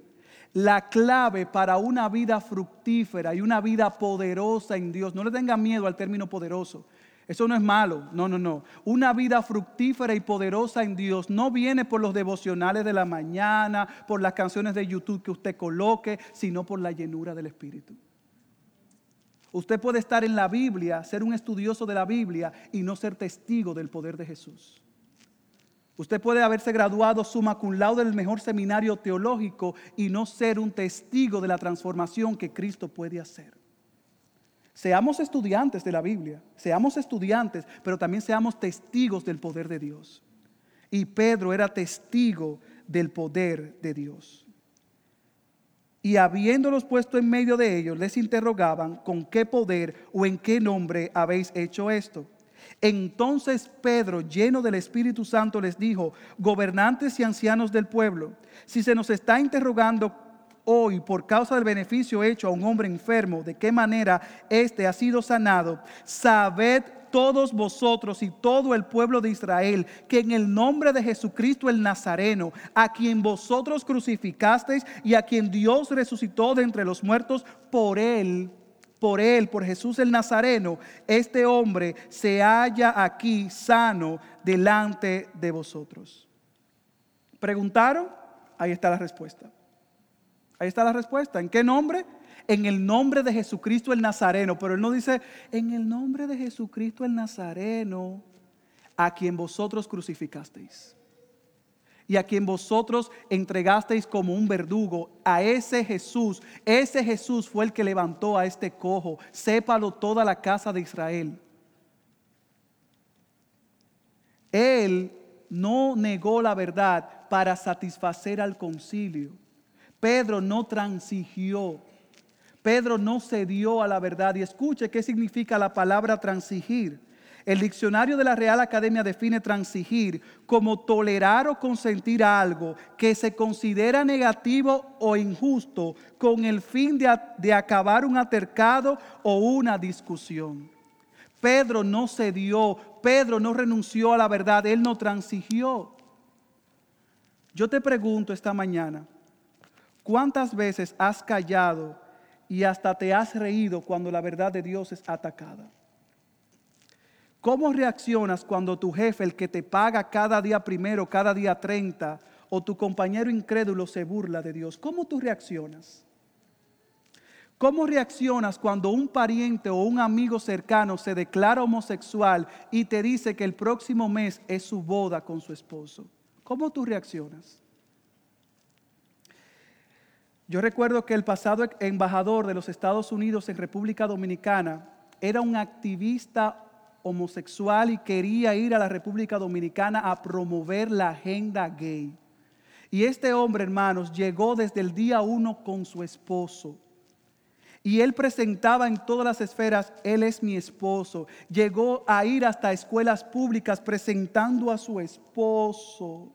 la clave para una vida fructífera y una vida poderosa en Dios, no le tenga miedo al término poderoso, eso no es malo, no, no, no. Una vida fructífera y poderosa en Dios no viene por los devocionales de la mañana, por las canciones de YouTube que usted coloque, sino por la llenura del Espíritu. Usted puede estar en la Biblia, ser un estudioso de la Biblia y no ser testigo del poder de Jesús. Usted puede haberse graduado summa cum laude del mejor seminario teológico y no ser un testigo de la transformación que Cristo puede hacer. Seamos estudiantes de la Biblia, seamos estudiantes, pero también seamos testigos del poder de Dios. Y Pedro era testigo del poder de Dios. Y habiéndolos puesto en medio de ellos, les interrogaban con qué poder o en qué nombre habéis hecho esto. Entonces Pedro, lleno del Espíritu Santo, les dijo, gobernantes y ancianos del pueblo, si se nos está interrogando hoy por causa del beneficio hecho a un hombre enfermo, de qué manera éste ha sido sanado, sabed todos vosotros y todo el pueblo de Israel, que en el nombre de Jesucristo el Nazareno, a quien vosotros crucificasteis y a quien Dios resucitó de entre los muertos, por él por él, por Jesús el Nazareno, este hombre se halla aquí sano delante de vosotros. ¿Preguntaron? Ahí está la respuesta. Ahí está la respuesta. ¿En qué nombre? En el nombre de Jesucristo el Nazareno. Pero él no dice, en el nombre de Jesucristo el Nazareno, a quien vosotros crucificasteis y a quien vosotros entregasteis como un verdugo, a ese Jesús, ese Jesús fue el que levantó a este cojo, sépalo toda la casa de Israel. Él no negó la verdad para satisfacer al concilio. Pedro no transigió. Pedro no cedió a la verdad. Y escuche qué significa la palabra transigir. El diccionario de la Real Academia define transigir como tolerar o consentir algo que se considera negativo o injusto con el fin de, acabar un altercado o una discusión. Pedro no cedió, Pedro no renunció a la verdad, él no transigió. Yo te pregunto esta mañana, ¿cuántas veces has callado y hasta te has reído cuando la verdad de Dios es atacada? ¿Cómo reaccionas cuando tu jefe, el que te paga cada día primero, cada día 30, o tu compañero incrédulo se burla de Dios? ¿Cómo tú reaccionas? ¿Cómo reaccionas cuando un pariente o un amigo cercano se declara homosexual y te dice que el próximo mes es su boda con su esposo? ¿Cómo tú reaccionas? Yo recuerdo que el pasado embajador de los Estados Unidos en República Dominicana era un activista homosexual y quería ir a la República Dominicana a promover la agenda gay. Y este hombre, hermanos, llegó desde el día uno con su esposo. Y él presentaba en todas las esferas, él es mi esposo. Llegó a ir hasta escuelas públicas presentando a su esposo.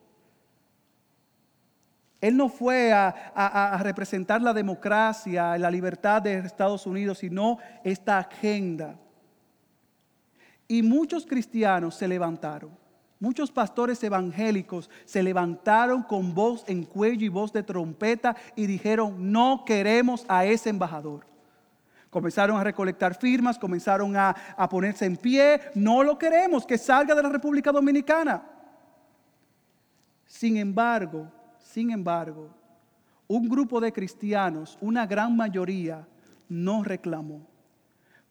Él no fue a, representar la democracia, la libertad de Estados Unidos, sino esta agenda. Y muchos cristianos se levantaron. Muchos pastores evangélicos se levantaron con voz en cuello y voz de trompeta y dijeron, no queremos a ese embajador. Comenzaron a recolectar firmas, comenzaron a, a ponerse en pie, no lo queremos, que salga de la República Dominicana. Sin embargo, sin embargo, un grupo de cristianos, una gran mayoría, no reclamó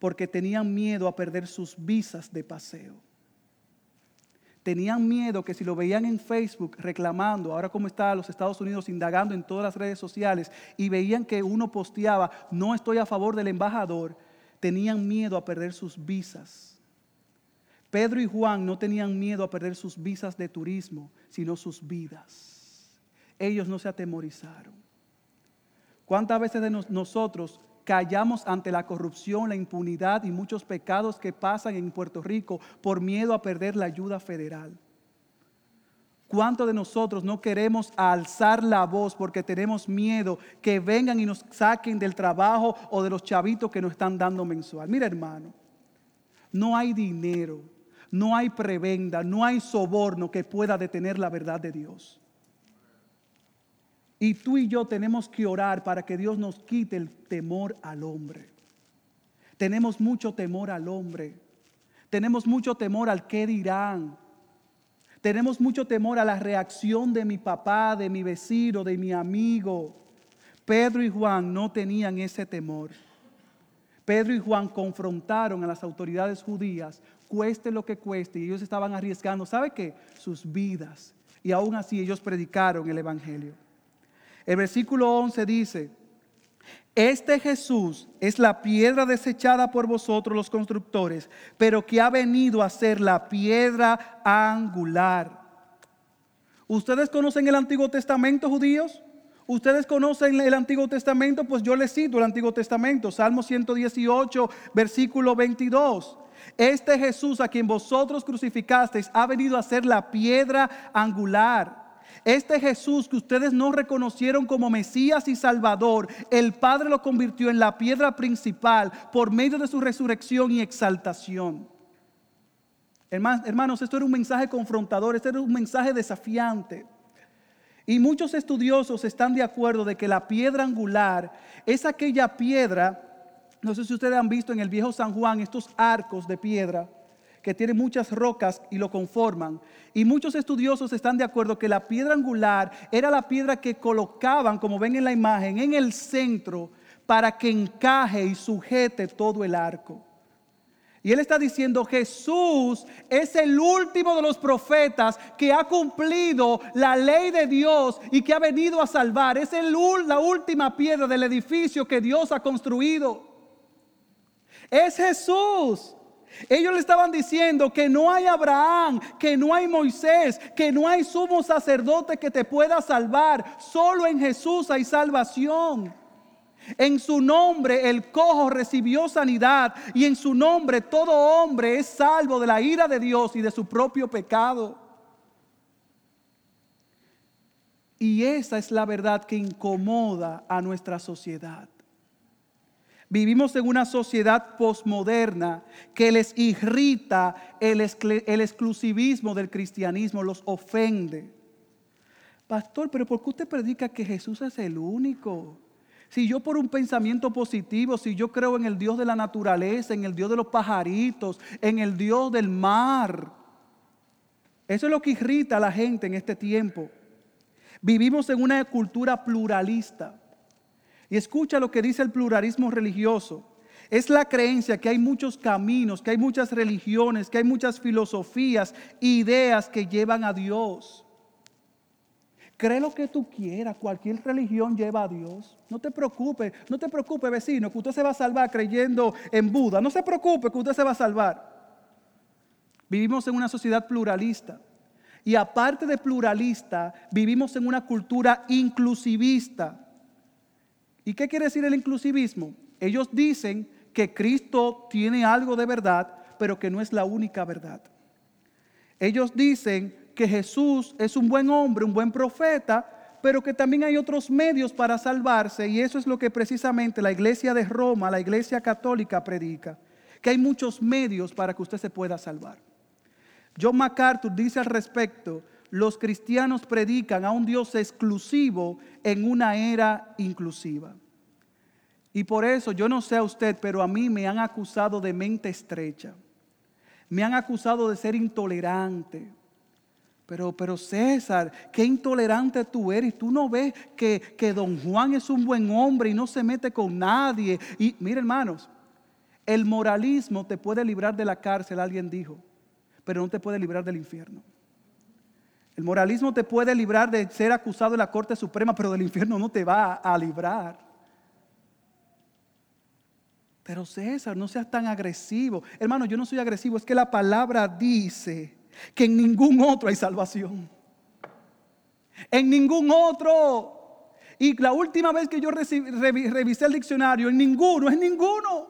porque tenían miedo a perder sus visas de paseo. Tenían miedo que si lo veían en Facebook reclamando, ahora como está los Estados Unidos indagando en todas las redes sociales y veían que uno posteaba, no estoy a favor del embajador, tenían miedo a perder sus visas. Pedro y Juan no tenían miedo a perder sus visas de turismo, sino sus vidas ellos no se atemorizaron. ¿Cuántas veces de nosotros callamos ante la corrupción, la impunidad y muchos pecados que pasan en Puerto Rico por miedo a perder la ayuda federal? ¿Cuántos de nosotros no queremos alzar la voz porque tenemos miedo que vengan y nos saquen del trabajo o de los chavitos que nos están dando mensual? Mira hermano, no hay dinero, no hay prebenda, no hay soborno que pueda detener la verdad de Dios. Y tú y yo tenemos que orar para que Dios nos quite el temor al hombre. Tenemos mucho temor al hombre. Tenemos mucho temor al qué dirán. Tenemos mucho temor a la reacción de mi papá, de mi vecino, de mi amigo. Pedro y Juan no tenían ese temor. Pedro y Juan confrontaron a las autoridades judías, cueste lo que cueste, y ellos estaban arriesgando, ¿sabe qué? Sus vidas. Y aún así ellos predicaron el Evangelio. El versículo 11 dice, este Jesús es la piedra desechada por vosotros los constructores, pero que ha venido a ser la piedra angular. ¿Ustedes conocen el Antiguo Testamento, judíos? ¿Ustedes conocen el Antiguo Testamento? Pues yo les cito el Antiguo Testamento, Salmo 118, versículo 22. Este Jesús a quien vosotros crucificasteis ha venido a ser la piedra angular. Este Jesús que ustedes no reconocieron como Mesías y Salvador, el Padre lo convirtió en la piedra principal por medio de su resurrección y exaltación. Hermanos, esto era un mensaje confrontador, esto era un mensaje desafiante. Y muchos estudiosos están de acuerdo de que la piedra angular es aquella piedra, no sé si ustedes han visto en el viejo San Juan estos arcos de piedra, que tiene muchas rocas y lo conforman. Y muchos estudiosos están de acuerdo que la piedra angular era la piedra que colocaban, como ven en la imagen, en el centro para que encaje y sujete todo el arco. Y él está diciendo, Jesús es el último de los profetas que ha cumplido la ley de Dios y que ha venido a salvar. Es el, la última piedra del edificio que Dios ha construido. Es Jesús. Ellos le estaban diciendo que no hay Abraham, que no hay Moisés, que no hay sumo sacerdote que te pueda salvar. Solo en Jesús hay salvación. En su nombre el cojo recibió sanidad y en su nombre todo hombre es salvo de la ira de Dios y de su propio pecado. Y esa es la verdad que incomoda a nuestra sociedad. Vivimos en una sociedad posmoderna que les irrita el, exclusivismo del cristianismo, los ofende. Pastor, pero ¿por qué usted predica que Jesús es el único? Si yo por un pensamiento positivo, si yo creo en el Dios de la naturaleza, en el Dios de los pajaritos, en el Dios del mar. Eso es lo que irrita a la gente en este tiempo. Vivimos en una cultura pluralista. Y escucha lo que dice el pluralismo religioso. Es la creencia que hay muchos caminos, que hay muchas religiones, que hay muchas filosofías, ideas que llevan a Dios. Cree lo que tú quieras, cualquier religión lleva a Dios. No te preocupes, no te preocupes vecino, que usted se va a salvar creyendo en Buda. No se preocupe que usted se va a salvar. Vivimos en una sociedad pluralista. Y aparte de pluralista, vivimos en una cultura inclusivista. ¿Y qué quiere decir el inclusivismo? Ellos dicen que Cristo tiene algo de verdad, pero que no es la única verdad. Ellos dicen que Jesús es un buen hombre, un buen profeta, pero que también hay otros medios para salvarse y eso es lo que precisamente la iglesia de Roma, la iglesia católica predica, que hay muchos medios para que usted se pueda salvar. John MacArthur dice al respecto, los cristianos predican a un Dios exclusivo en una era inclusiva. Y por eso yo no sé a usted, pero a mí me han acusado de mente estrecha. Me han acusado de ser intolerante, pero, pero César, qué intolerante tú eres. Tú no ves que, que don Juan es un buen hombre y no se mete con nadie. Y mire hermanos, el moralismo te puede librar de la cárcel, alguien dijo, pero no te puede librar del infierno. El moralismo te puede librar de ser acusado en la Corte Suprema, pero del infierno no te va a librar. Pero César, no seas tan agresivo. Hermano, yo no soy agresivo, es que la palabra dice que en ningún otro hay salvación. En ningún otro. Y la última vez que yo revisé el diccionario, en ninguno, en ninguno.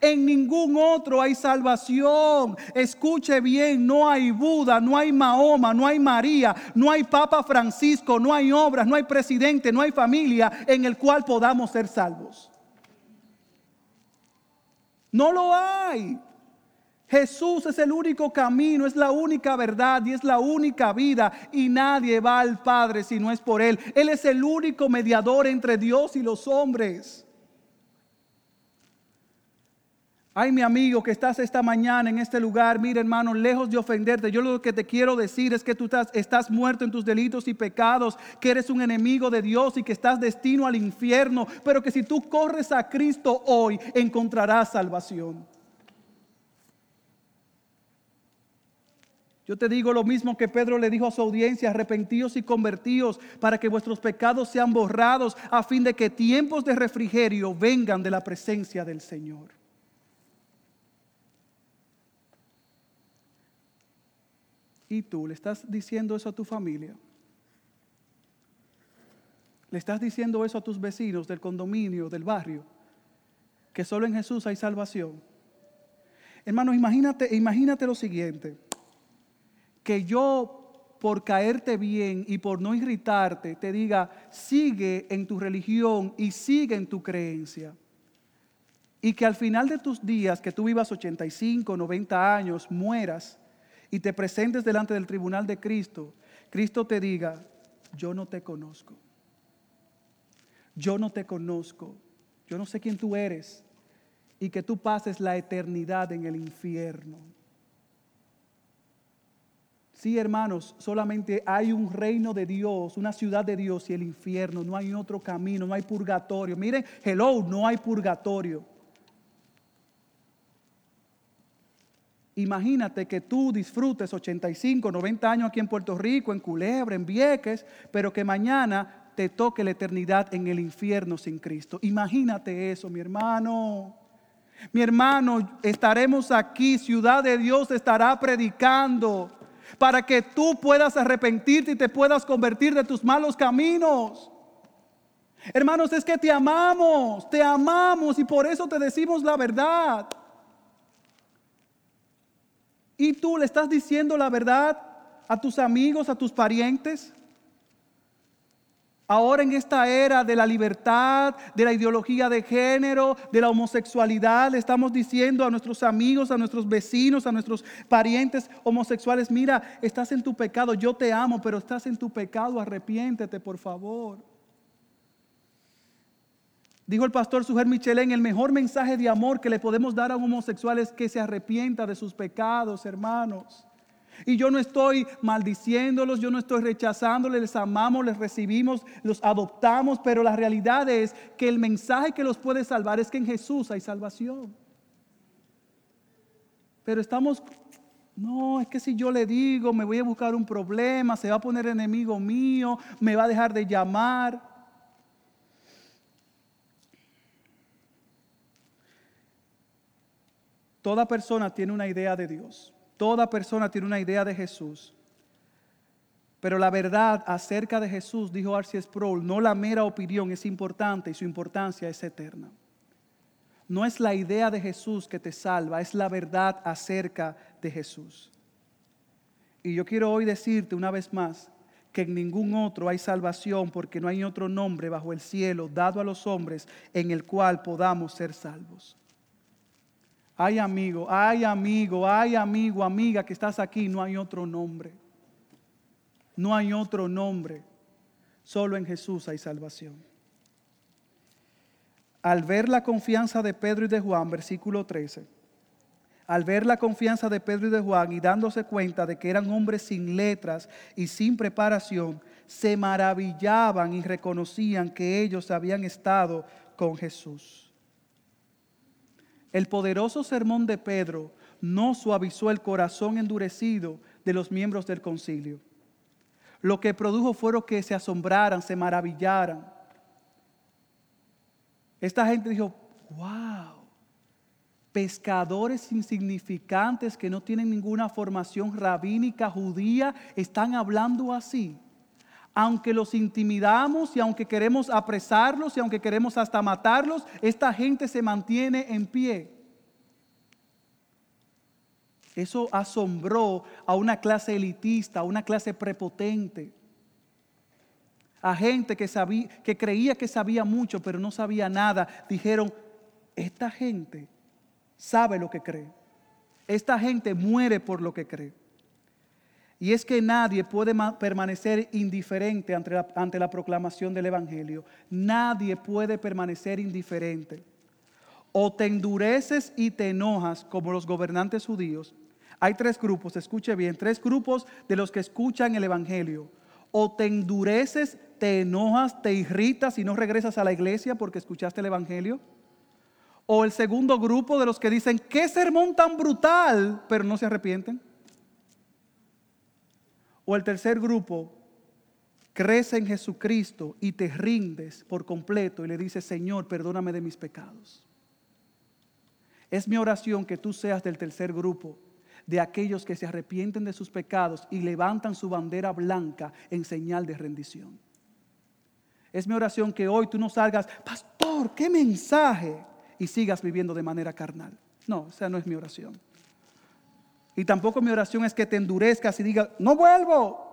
En ningún otro hay salvación. Escuche bien, no hay Buda, no hay Mahoma, no hay María, no hay Papa Francisco, no hay obras, no hay presidente, no hay familia en el cual podamos ser salvos. No lo hay. Jesús es el único camino, es la única verdad y es la única vida y nadie va al Padre si no es por Él. Él es el único mediador entre Dios y los hombres. Ay, mi amigo que estás esta mañana en este lugar, mira hermano, lejos de ofenderte, yo lo que te quiero decir es que tú estás, estás muerto en tus delitos y pecados, que eres un enemigo de Dios y que estás destino al infierno, pero que si tú corres a Cristo hoy encontrarás salvación. Yo te digo lo mismo que Pedro le dijo a su audiencia, arrepentíos y convertíos para que vuestros pecados sean borrados a fin de que tiempos de refrigerio vengan de la presencia del Señor. ¿Y tú le estás diciendo eso a tu familia? ¿Le estás diciendo eso a tus vecinos del condominio, del barrio? Que solo en Jesús hay salvación. Hermanos, imagínate, imagínate lo siguiente que yo por caerte bien y por no irritarte te diga, sigue en tu religión y sigue en tu creencia. Y que al final de tus días, que tú vivas 85, 90 años, mueras y te presentes delante del tribunal de Cristo, Cristo te diga, yo no te conozco. Yo no te conozco. Yo no sé quién tú eres. Y que tú pases la eternidad en el infierno. Sí, hermanos, solamente hay un reino de Dios, una ciudad de Dios y el infierno. No hay otro camino, no hay purgatorio. Miren, hello, no hay purgatorio. Imagínate que tú disfrutes 85, 90 años aquí en Puerto Rico, en Culebra, en Vieques, pero que mañana te toque la eternidad en el infierno sin Cristo. Imagínate eso, mi hermano. Mi hermano, estaremos aquí, ciudad de Dios estará predicando para que tú puedas arrepentirte y te puedas convertir de tus malos caminos. Hermanos, es que te amamos, te amamos y por eso te decimos la verdad. Y tú le estás diciendo la verdad a tus amigos, a tus parientes. Ahora en esta era de la libertad, de la ideología de género, de la homosexualidad, le estamos diciendo a nuestros amigos, a nuestros vecinos, a nuestros parientes homosexuales, mira, estás en tu pecado, yo te amo, pero estás en tu pecado, arrepiéntete por favor. Dijo el pastor Suger Michelén, el mejor mensaje de amor que le podemos dar a un homosexual es que se arrepienta de sus pecados, hermanos. Y yo no estoy maldiciéndolos, yo no estoy rechazándoles, les amamos, les recibimos, los adoptamos, pero la realidad es que el mensaje que los puede salvar es que en Jesús hay salvación. Pero estamos, no, es que si yo le digo, me voy a buscar un problema, se va a poner enemigo mío, me va a dejar de llamar. Toda persona tiene una idea de Dios. Toda persona tiene una idea de Jesús. Pero la verdad acerca de Jesús, dijo Arcee Sproul, no la mera opinión es importante y su importancia es eterna. No es la idea de Jesús que te salva, es la verdad acerca de Jesús. Y yo quiero hoy decirte una vez más que en ningún otro hay salvación porque no hay otro nombre bajo el cielo dado a los hombres en el cual podamos ser salvos. Ay amigo, ay amigo, ay amigo, amiga que estás aquí, no hay otro nombre. No hay otro nombre. Solo en Jesús hay salvación. Al ver la confianza de Pedro y de Juan, versículo 13, al ver la confianza de Pedro y de Juan y dándose cuenta de que eran hombres sin letras y sin preparación, se maravillaban y reconocían que ellos habían estado con Jesús. El poderoso sermón de Pedro no suavizó el corazón endurecido de los miembros del concilio. Lo que produjo fueron que se asombraran, se maravillaran. Esta gente dijo, wow, pescadores insignificantes que no tienen ninguna formación rabínica judía están hablando así. Aunque los intimidamos y aunque queremos apresarlos y aunque queremos hasta matarlos, esta gente se mantiene en pie. Eso asombró a una clase elitista, a una clase prepotente. A gente que, creía que sabía mucho, pero no sabía nada. Dijeron, esta gente sabe lo que cree. Esta gente muere por lo que cree. Y es que nadie puede permanecer indiferente ante la, proclamación del Evangelio. Nadie puede permanecer indiferente. O te endureces y te enojas como los gobernantes judíos, hay tres grupos, escuche bien, tres grupos de los que escuchan el Evangelio. O te endureces, te enojas, te irritas y no regresas a la iglesia porque escuchaste el Evangelio. O el segundo grupo de los que dicen, qué sermón tan brutal, pero no se arrepienten. O el tercer grupo, crees en Jesucristo y te rindes por completo y le dices, Señor, perdóname de mis pecados. Es mi oración que tú seas del tercer grupo de aquellos que se arrepienten de sus pecados y levantan su bandera blanca en señal de rendición. Es mi oración que hoy tú no salgas, pastor, qué mensaje, y sigas viviendo de manera carnal. No, esa no es mi oración. Y tampoco mi oración es que te endurezcas y digas, no vuelvo.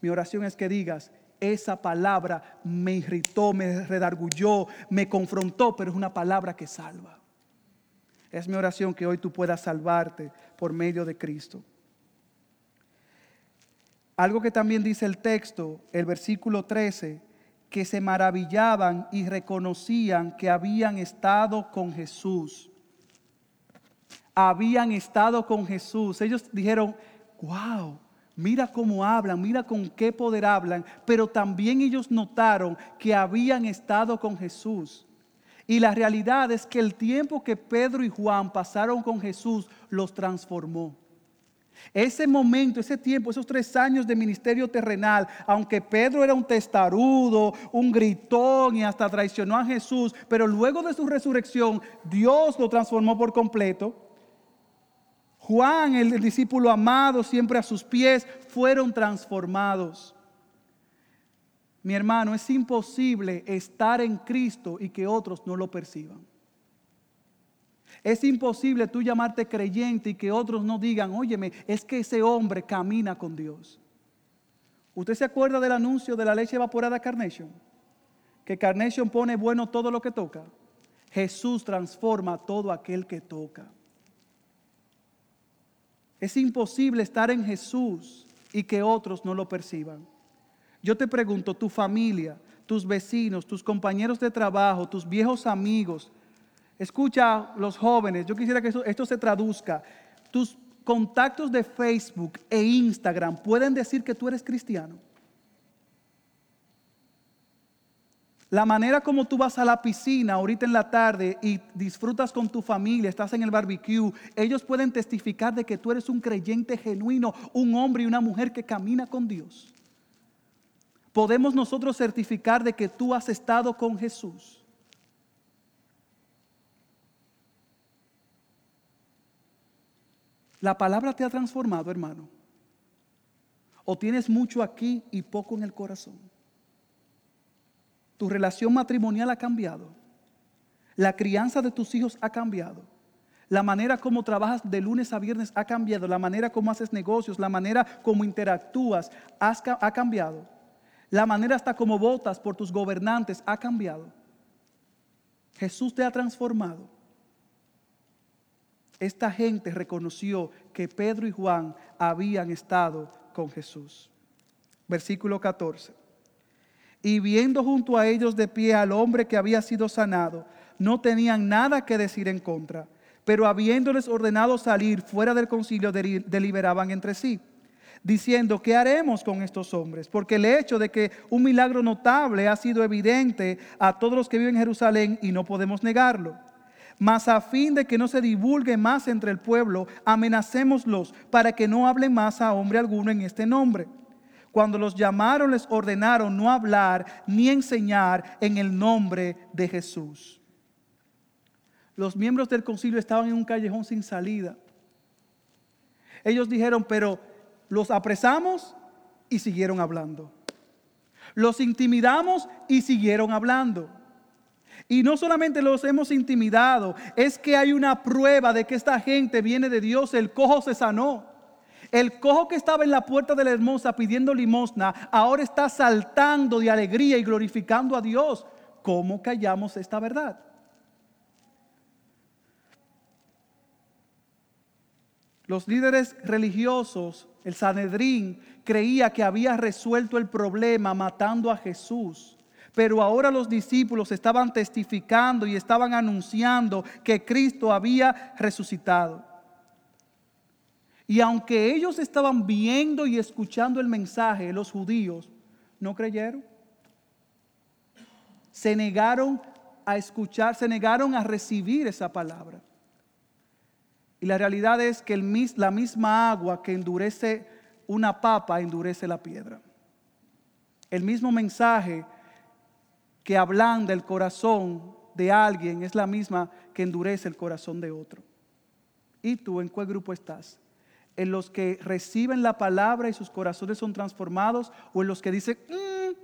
Mi oración es que digas, esa palabra me irritó, me redargulló, me confrontó, pero es una palabra que salva. Es mi oración que hoy tú puedas salvarte por medio de Cristo. Algo que también dice el texto, el versículo 13, que se maravillaban y reconocían que habían estado con Jesús. Habían estado con Jesús. Ellos dijeron, wow, mira cómo hablan, mira con qué poder hablan, pero también ellos notaron que habían estado con Jesús. Y la realidad es que el tiempo que Pedro y Juan pasaron con Jesús los transformó. Ese momento, ese tiempo, esos tres años de ministerio terrenal, aunque Pedro era un testarudo, un gritón y hasta traicionó a Jesús, pero luego de su resurrección Dios lo transformó por completo. Juan, el discípulo amado, siempre a sus pies, fueron transformados. Mi hermano, es imposible estar en Cristo y que otros no lo perciban. Es imposible tú llamarte creyente y que otros no digan, óyeme, es que ese hombre camina con Dios. ¿Usted se acuerda del anuncio de la leche evaporada Carnation? Que Carnation pone bueno todo lo que toca. Jesús transforma todo aquel que toca. Es imposible estar en Jesús y que otros no lo perciban. Yo te pregunto, tu familia, tus vecinos, tus compañeros de trabajo, tus viejos amigos, escucha los jóvenes, yo quisiera que esto, se traduzca. Tus contactos de Facebook e Instagram pueden decir que tú eres cristiano. La manera como tú vas a la piscina ahorita en la tarde y disfrutas con tu familia, estás en el barbecue, ellos pueden testificar de que tú eres un creyente genuino, un hombre y una mujer que camina con Dios podemos nosotros certificar de que tú has estado con Jesús. La palabra te ha transformado, hermano. ¿O tienes mucho aquí y poco en el corazón? Tu relación matrimonial ha cambiado. La crianza de tus hijos ha cambiado. La manera como trabajas de lunes a viernes ha cambiado. La manera como haces negocios, la manera como interactúas ha cambiado. La manera hasta como votas por tus gobernantes ha cambiado. Jesús te ha transformado. Esta gente reconoció que Pedro y Juan habían estado con Jesús. Versículo 14. Y viendo junto a ellos de pie al hombre que había sido sanado, no tenían nada que decir en contra, pero habiéndoles ordenado salir fuera del concilio, deliberaban entre sí, diciendo, ¿qué haremos con estos hombres? Porque el hecho de que un milagro notable ha sido evidente a todos los que viven en Jerusalén y no podemos negarlo. Mas a fin de que no se divulgue más entre el pueblo, amenacémoslos para que no hablen más a hombre alguno en este nombre. Cuando los llamaron, les ordenaron no hablar ni enseñar en el nombre de Jesús. Los miembros del concilio estaban en un callejón sin salida. Ellos dijeron, pero los apresamos y siguieron hablando. Los intimidamos y siguieron hablando. Y no solamente los hemos intimidado, es que hay una prueba de que esta gente viene de Dios. El cojo se sanó. El cojo que estaba en la puerta de la hermosa pidiendo limosna, ahora está saltando de alegría y glorificando a Dios. ¿Cómo callamos esta verdad? Los líderes religiosos, el Sanedrín, creía que había resuelto el problema matando a Jesús. Pero ahora los discípulos estaban testificando y estaban anunciando que Cristo había resucitado. Y aunque ellos estaban viendo y escuchando el mensaje, los judíos no creyeron. Se negaron a escuchar, se negaron a recibir esa palabra. Y la realidad es que la misma agua que endurece una papa endurece la piedra. El mismo mensaje que hablan del corazón de alguien es la misma que endurece el corazón de otro. ¿Y tú en cuál grupo estás? En los que reciben la palabra y sus corazones son transformados o en los que dicen, mm,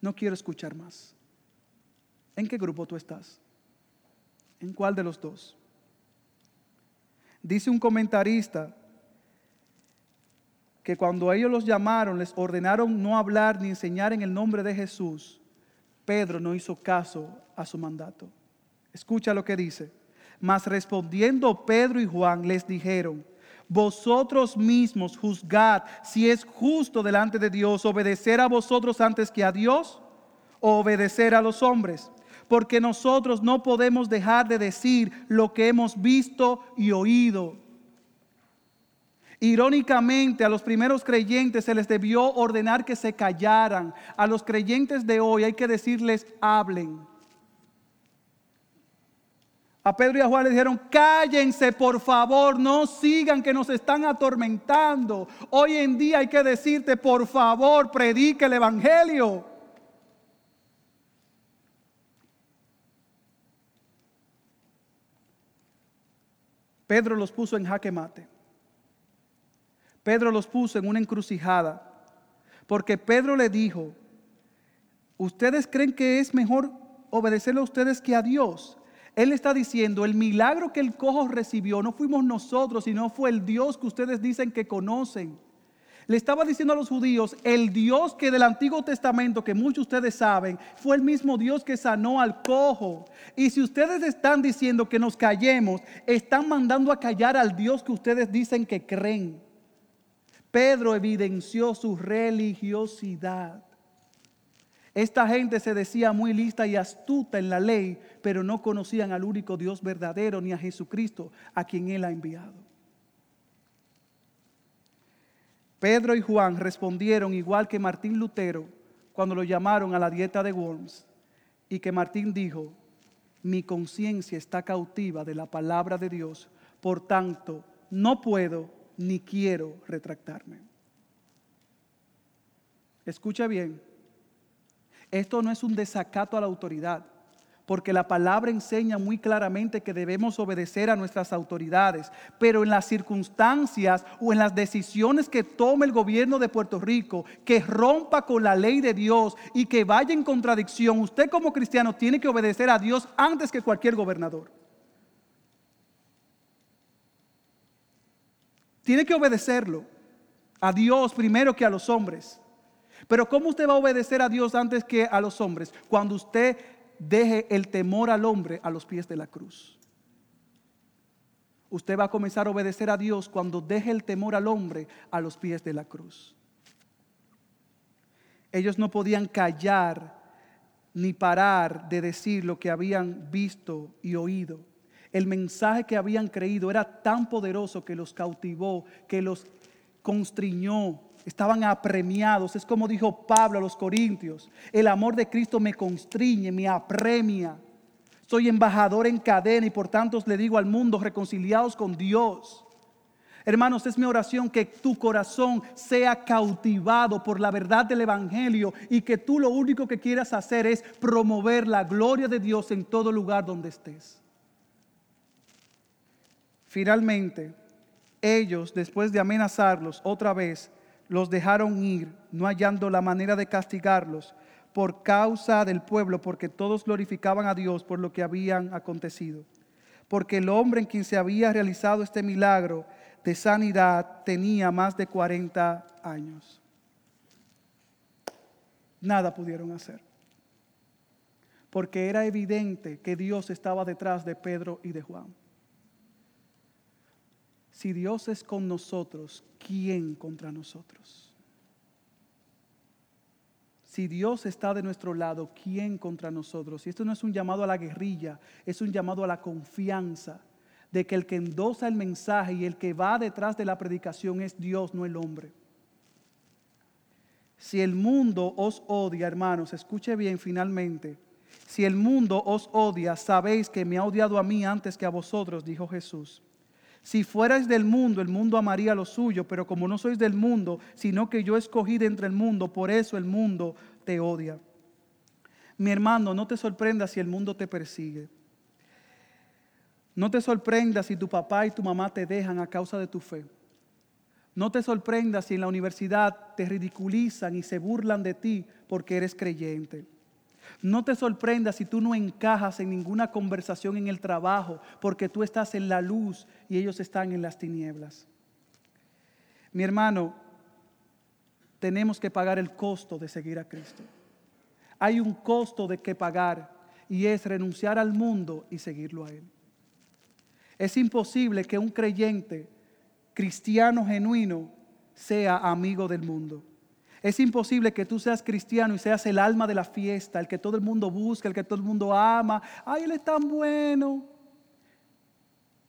no quiero escuchar más. ¿En qué grupo tú estás? ¿En cuál de los dos? Dice un comentarista que cuando ellos los llamaron, les ordenaron no hablar ni enseñar en el nombre de Jesús, Pedro no hizo caso a su mandato. Escucha lo que dice. Mas respondiendo Pedro y Juan les dijeron, vosotros mismos juzgad si es justo delante de Dios obedecer a vosotros antes que a Dios o obedecer a los hombres. Porque nosotros no podemos dejar de decir lo que hemos visto y oído. Irónicamente, a los primeros creyentes se les debió ordenar que se callaran. A los creyentes de hoy hay que decirles, hablen. A Pedro y a Juan le dijeron, cállense por favor, no sigan que nos están atormentando. Hoy en día hay que decirte, por favor, predique el Evangelio. Pedro los puso en jaque mate. Pedro los puso en una encrucijada. Porque Pedro le dijo, ¿ustedes creen que es mejor obedecerle a ustedes que a Dios? Él está diciendo, el milagro que el cojo recibió no fuimos nosotros, sino fue el Dios que ustedes dicen que conocen. Le estaba diciendo a los judíos, el Dios que del Antiguo Testamento, que muchos de ustedes saben, fue el mismo Dios que sanó al cojo. Y si ustedes están diciendo que nos callemos, están mandando a callar al Dios que ustedes dicen que creen. Pedro evidenció su religiosidad. Esta gente se decía muy lista y astuta en la ley, pero no conocían al único Dios verdadero ni a Jesucristo a quien Él ha enviado. Pedro y Juan respondieron igual que Martín Lutero cuando lo llamaron a la dieta de Worms y que Martín dijo, mi conciencia está cautiva de la palabra de Dios, por tanto no puedo ni quiero retractarme. Escucha bien, esto no es un desacato a la autoridad, porque la palabra enseña muy claramente que debemos obedecer a nuestras autoridades, pero en las circunstancias o en las decisiones que tome el gobierno de Puerto Rico, que rompa con la ley de Dios y que vaya en contradicción, usted como cristiano tiene que obedecer a Dios antes que cualquier gobernador. Tiene que obedecerlo a Dios primero que a los hombres. Pero ¿cómo usted va a obedecer a Dios antes que a los hombres? Cuando usted deje el temor al hombre a los pies de la cruz. Usted va a comenzar a obedecer a Dios cuando deje el temor al hombre a los pies de la cruz. Ellos no podían callar ni parar de decir lo que habían visto y oído. El mensaje que habían creído era tan poderoso que los cautivó, que los constriñó, estaban apremiados. Es como dijo Pablo a los Corintios, el amor de Cristo me constriñe, me apremia. Soy embajador en cadena y por tanto le digo al mundo, reconciliados con Dios. Hermanos, es mi oración que tu corazón sea cautivado por la verdad del Evangelio y que tú lo único que quieras hacer es promover la gloria de Dios en todo lugar donde estés. Finalmente, ellos, después de amenazarlos otra vez, los dejaron ir, no hallando la manera de castigarlos por causa del pueblo, porque todos glorificaban a Dios por lo que habían acontecido. Porque el hombre en quien se había realizado este milagro de sanidad tenía más de 40 años. Nada pudieron hacer. Porque era evidente que Dios estaba detrás de Pedro y de Juan. Si Dios es con nosotros, ¿quién contra nosotros? Si Dios está de nuestro lado, ¿quién contra nosotros? Y esto no es un llamado a la guerrilla, es un llamado a la confianza de que el que endosa el mensaje y el que va detrás de la predicación es Dios, no el hombre. Si el mundo os odia, hermanos, escuche bien finalmente. Si el mundo os odia, sabéis que me ha odiado a mí antes que a vosotros, dijo Jesús. Si fuerais del mundo, el mundo amaría lo suyo, pero como no sois del mundo, sino que yo escogí de entre el mundo, por eso el mundo te odia. Mi hermano, no te sorprendas si el mundo te persigue. No te sorprendas si tu papá y tu mamá te dejan a causa de tu fe. No te sorprendas si en la universidad te ridiculizan y se burlan de ti porque eres creyente. No te sorprendas si tú no encajas en ninguna conversación en el trabajo, porque tú estás en la luz y ellos están en las tinieblas. Mi hermano, tenemos que pagar el costo de seguir a Cristo. Hay un costo de que pagar y es renunciar al mundo y seguirlo a Él. Es imposible que un creyente cristiano genuino sea amigo del mundo. Es imposible que tú seas cristiano y seas el alma de la fiesta, el que todo el mundo busca, el que todo el mundo ama. Ay, él es tan bueno.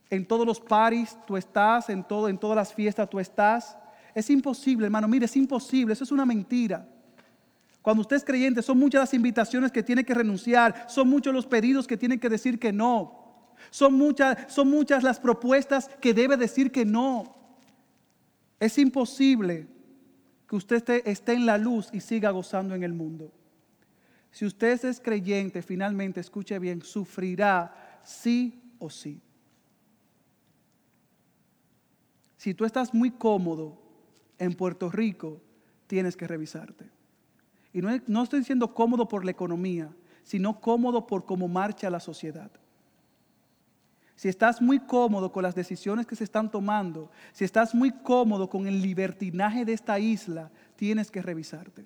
En todos los paris tú estás, en, todo, en todas las fiestas tú estás. Es imposible, hermano. Mire, es imposible. Eso es una mentira. Cuando usted es creyente, son muchas las invitaciones que tiene que renunciar, son muchos los pedidos que tiene que decir que no. Son muchas, son muchas las propuestas que debe decir que no. Es imposible que usted esté, en la luz y siga gozando en el mundo. Si usted es creyente, finalmente, escuche bien, sufrirá sí o sí. Si tú estás muy cómodo en Puerto Rico, tienes que revisarte. Y no, no estoy diciendo cómodo por la economía, sino cómodo por cómo marcha la sociedad si estás muy cómodo con las decisiones que se están tomando, si estás muy cómodo con el libertinaje de esta isla, tienes que revisarte.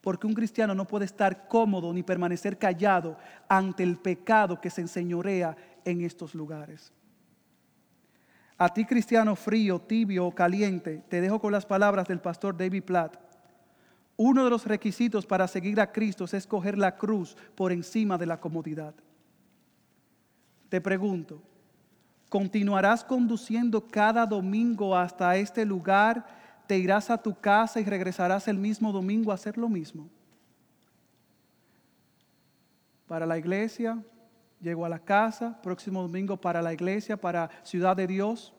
Porque un cristiano no puede estar cómodo ni permanecer callado ante el pecado que se enseñorea en estos lugares. A ti cristiano frío, tibio o caliente, te dejo con las palabras del pastor David Platt. Uno de los requisitos para seguir a Cristo es escoger la cruz por encima de la comodidad. Te pregunto, ¿continuarás conduciendo cada domingo hasta este lugar? ¿Te irás a tu casa y regresarás el mismo domingo a hacer lo mismo? Para la iglesia, llego a la casa, próximo domingo para la iglesia, para Ciudad de Dios.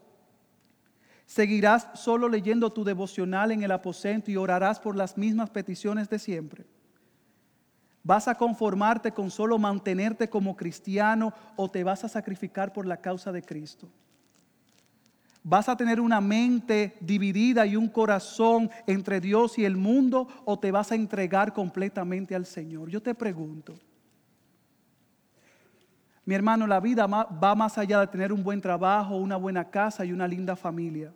¿Seguirás solo leyendo tu devocional en el aposento y orarás por las mismas peticiones de siempre? ¿Vas a conformarte con solo mantenerte como cristiano o te vas a sacrificar por la causa de Cristo? ¿Vas a tener una mente dividida y un corazón entre Dios y el mundo o te vas a entregar completamente al Señor? Yo te pregunto. Mi hermano, la vida va más allá de tener un buen trabajo, una buena casa y una linda familia.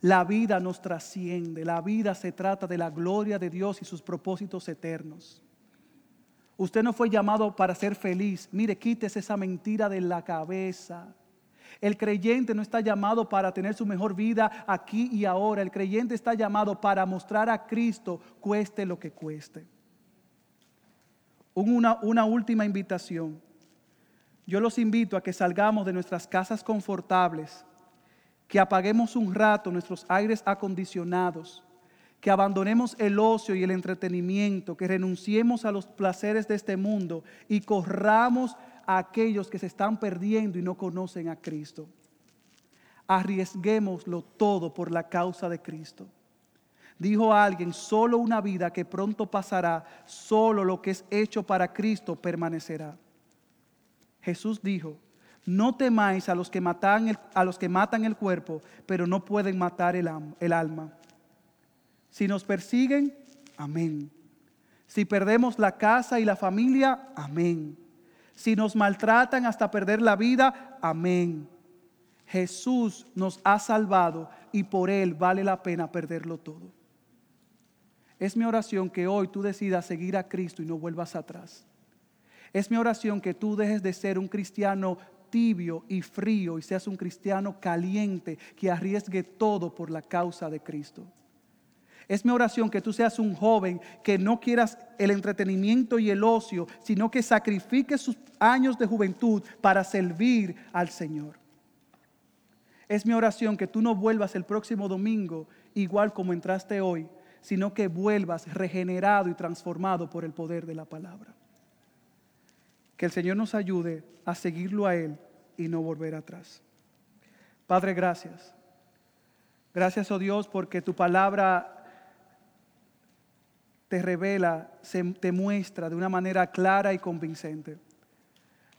La vida nos trasciende, la vida se trata de la gloria de Dios y sus propósitos eternos. Usted no fue llamado para ser feliz. Mire, quítese esa mentira de la cabeza. El creyente no está llamado para tener su mejor vida aquí y ahora. El creyente está llamado para mostrar a Cristo, cueste lo que cueste. Una, una última invitación. Yo los invito a que salgamos de nuestras casas confortables, que apaguemos un rato nuestros aires acondicionados que abandonemos el ocio y el entretenimiento, que renunciemos a los placeres de este mundo y corramos a aquellos que se están perdiendo y no conocen a Cristo. Arriesguémoslo todo por la causa de Cristo. Dijo alguien, solo una vida que pronto pasará, solo lo que es hecho para Cristo permanecerá. Jesús dijo, no temáis a los que matan el, a los que matan el cuerpo, pero no pueden matar el, el alma. Si nos persiguen, amén. Si perdemos la casa y la familia, amén. Si nos maltratan hasta perder la vida, amén. Jesús nos ha salvado y por Él vale la pena perderlo todo. Es mi oración que hoy tú decidas seguir a Cristo y no vuelvas atrás. Es mi oración que tú dejes de ser un cristiano tibio y frío y seas un cristiano caliente que arriesgue todo por la causa de Cristo. Es mi oración que tú seas un joven que no quieras el entretenimiento y el ocio, sino que sacrifique sus años de juventud para servir al Señor. Es mi oración que tú no vuelvas el próximo domingo igual como entraste hoy, sino que vuelvas regenerado y transformado por el poder de la palabra. Que el Señor nos ayude a seguirlo a Él y no volver atrás. Padre, gracias. Gracias, oh Dios, porque tu palabra te revela, te muestra de una manera clara y convincente.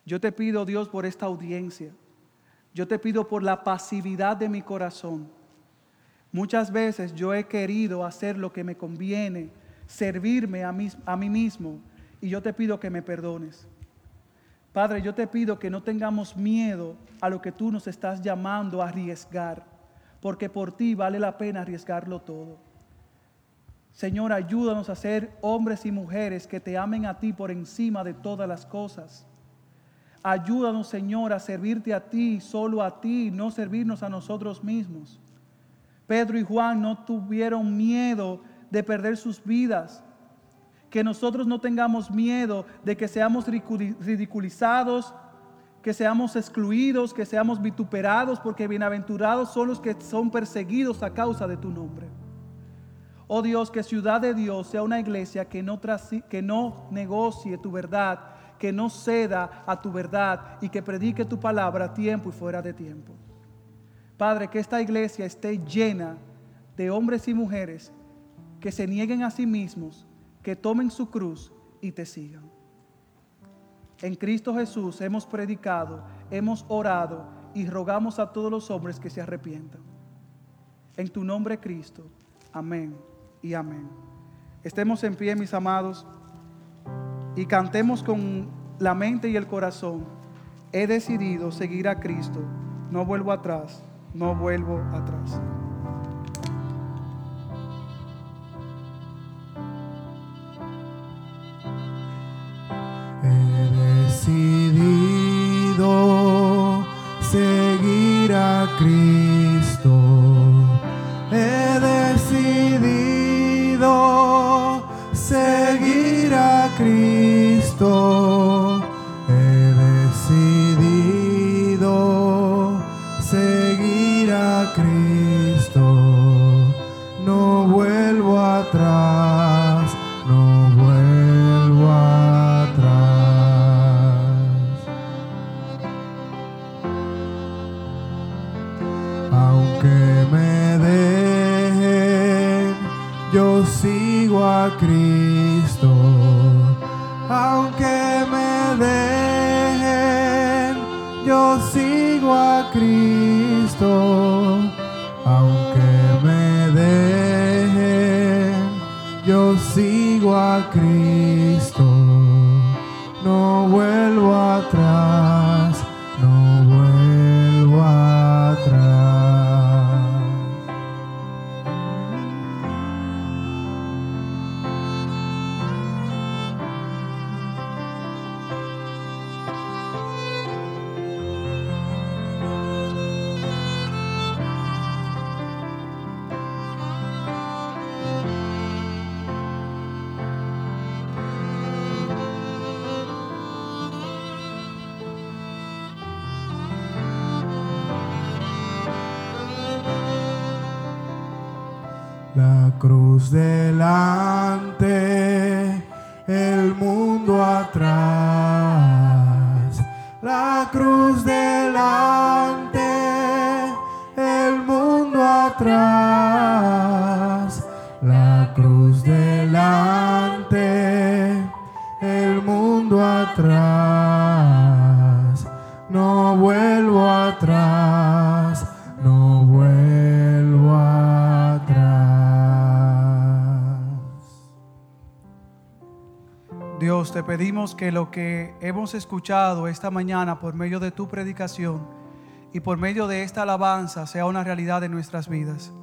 Yo te pido, Dios, por esta audiencia. Yo te pido por la pasividad de mi corazón. Muchas veces yo he querido hacer lo que me conviene, servirme a mí, a mí mismo, y yo te pido que me perdones. Padre, yo te pido que no tengamos miedo a lo que tú nos estás llamando a arriesgar, porque por ti vale la pena arriesgarlo todo. Señor, ayúdanos a ser hombres y mujeres que te amen a ti por encima de todas las cosas. Ayúdanos, Señor, a servirte a ti, solo a ti, no servirnos a nosotros mismos. Pedro y Juan no tuvieron miedo de perder sus vidas. Que nosotros no tengamos miedo de que seamos ridiculizados, que seamos excluidos, que seamos vituperados, porque bienaventurados son los que son perseguidos a causa de tu nombre. Oh Dios, que Ciudad de Dios sea una iglesia que no, que no negocie tu verdad, que no ceda a tu verdad y que predique tu palabra a tiempo y fuera de tiempo. Padre, que esta iglesia esté llena de hombres y mujeres que se nieguen a sí mismos, que tomen su cruz y te sigan. En Cristo Jesús hemos predicado, hemos orado y rogamos a todos los hombres que se arrepientan. En tu nombre, Cristo. Amén y amén. Estemos en pie, mis amados, y cantemos con la mente y el corazón. He decidido seguir a Cristo. No vuelvo atrás, no vuelvo atrás. He decidido seguir a Cristo. Cristo aunque me dejen, yo sigo a Cristo. Aunque me dejen, yo sigo a Cristo. Te pedimos que lo que hemos escuchado esta mañana por medio de tu predicación y por medio de esta alabanza sea una realidad en nuestras vidas.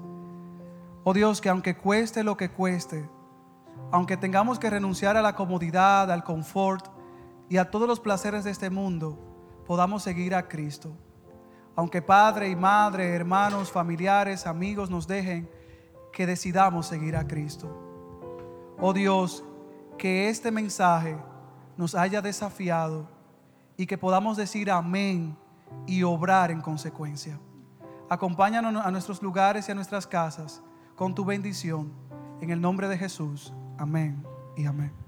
Oh Dios, que aunque cueste lo que cueste, aunque tengamos que renunciar a la comodidad, al confort y a todos los placeres de este mundo, podamos seguir a Cristo. Aunque padre y madre, hermanos, familiares, amigos nos dejen, que decidamos seguir a Cristo. Oh Dios, que este mensaje nos haya desafiado y que podamos decir amén y obrar en consecuencia. Acompáñanos a nuestros lugares y a nuestras casas con tu bendición. En el nombre de Jesús. Amén y amén.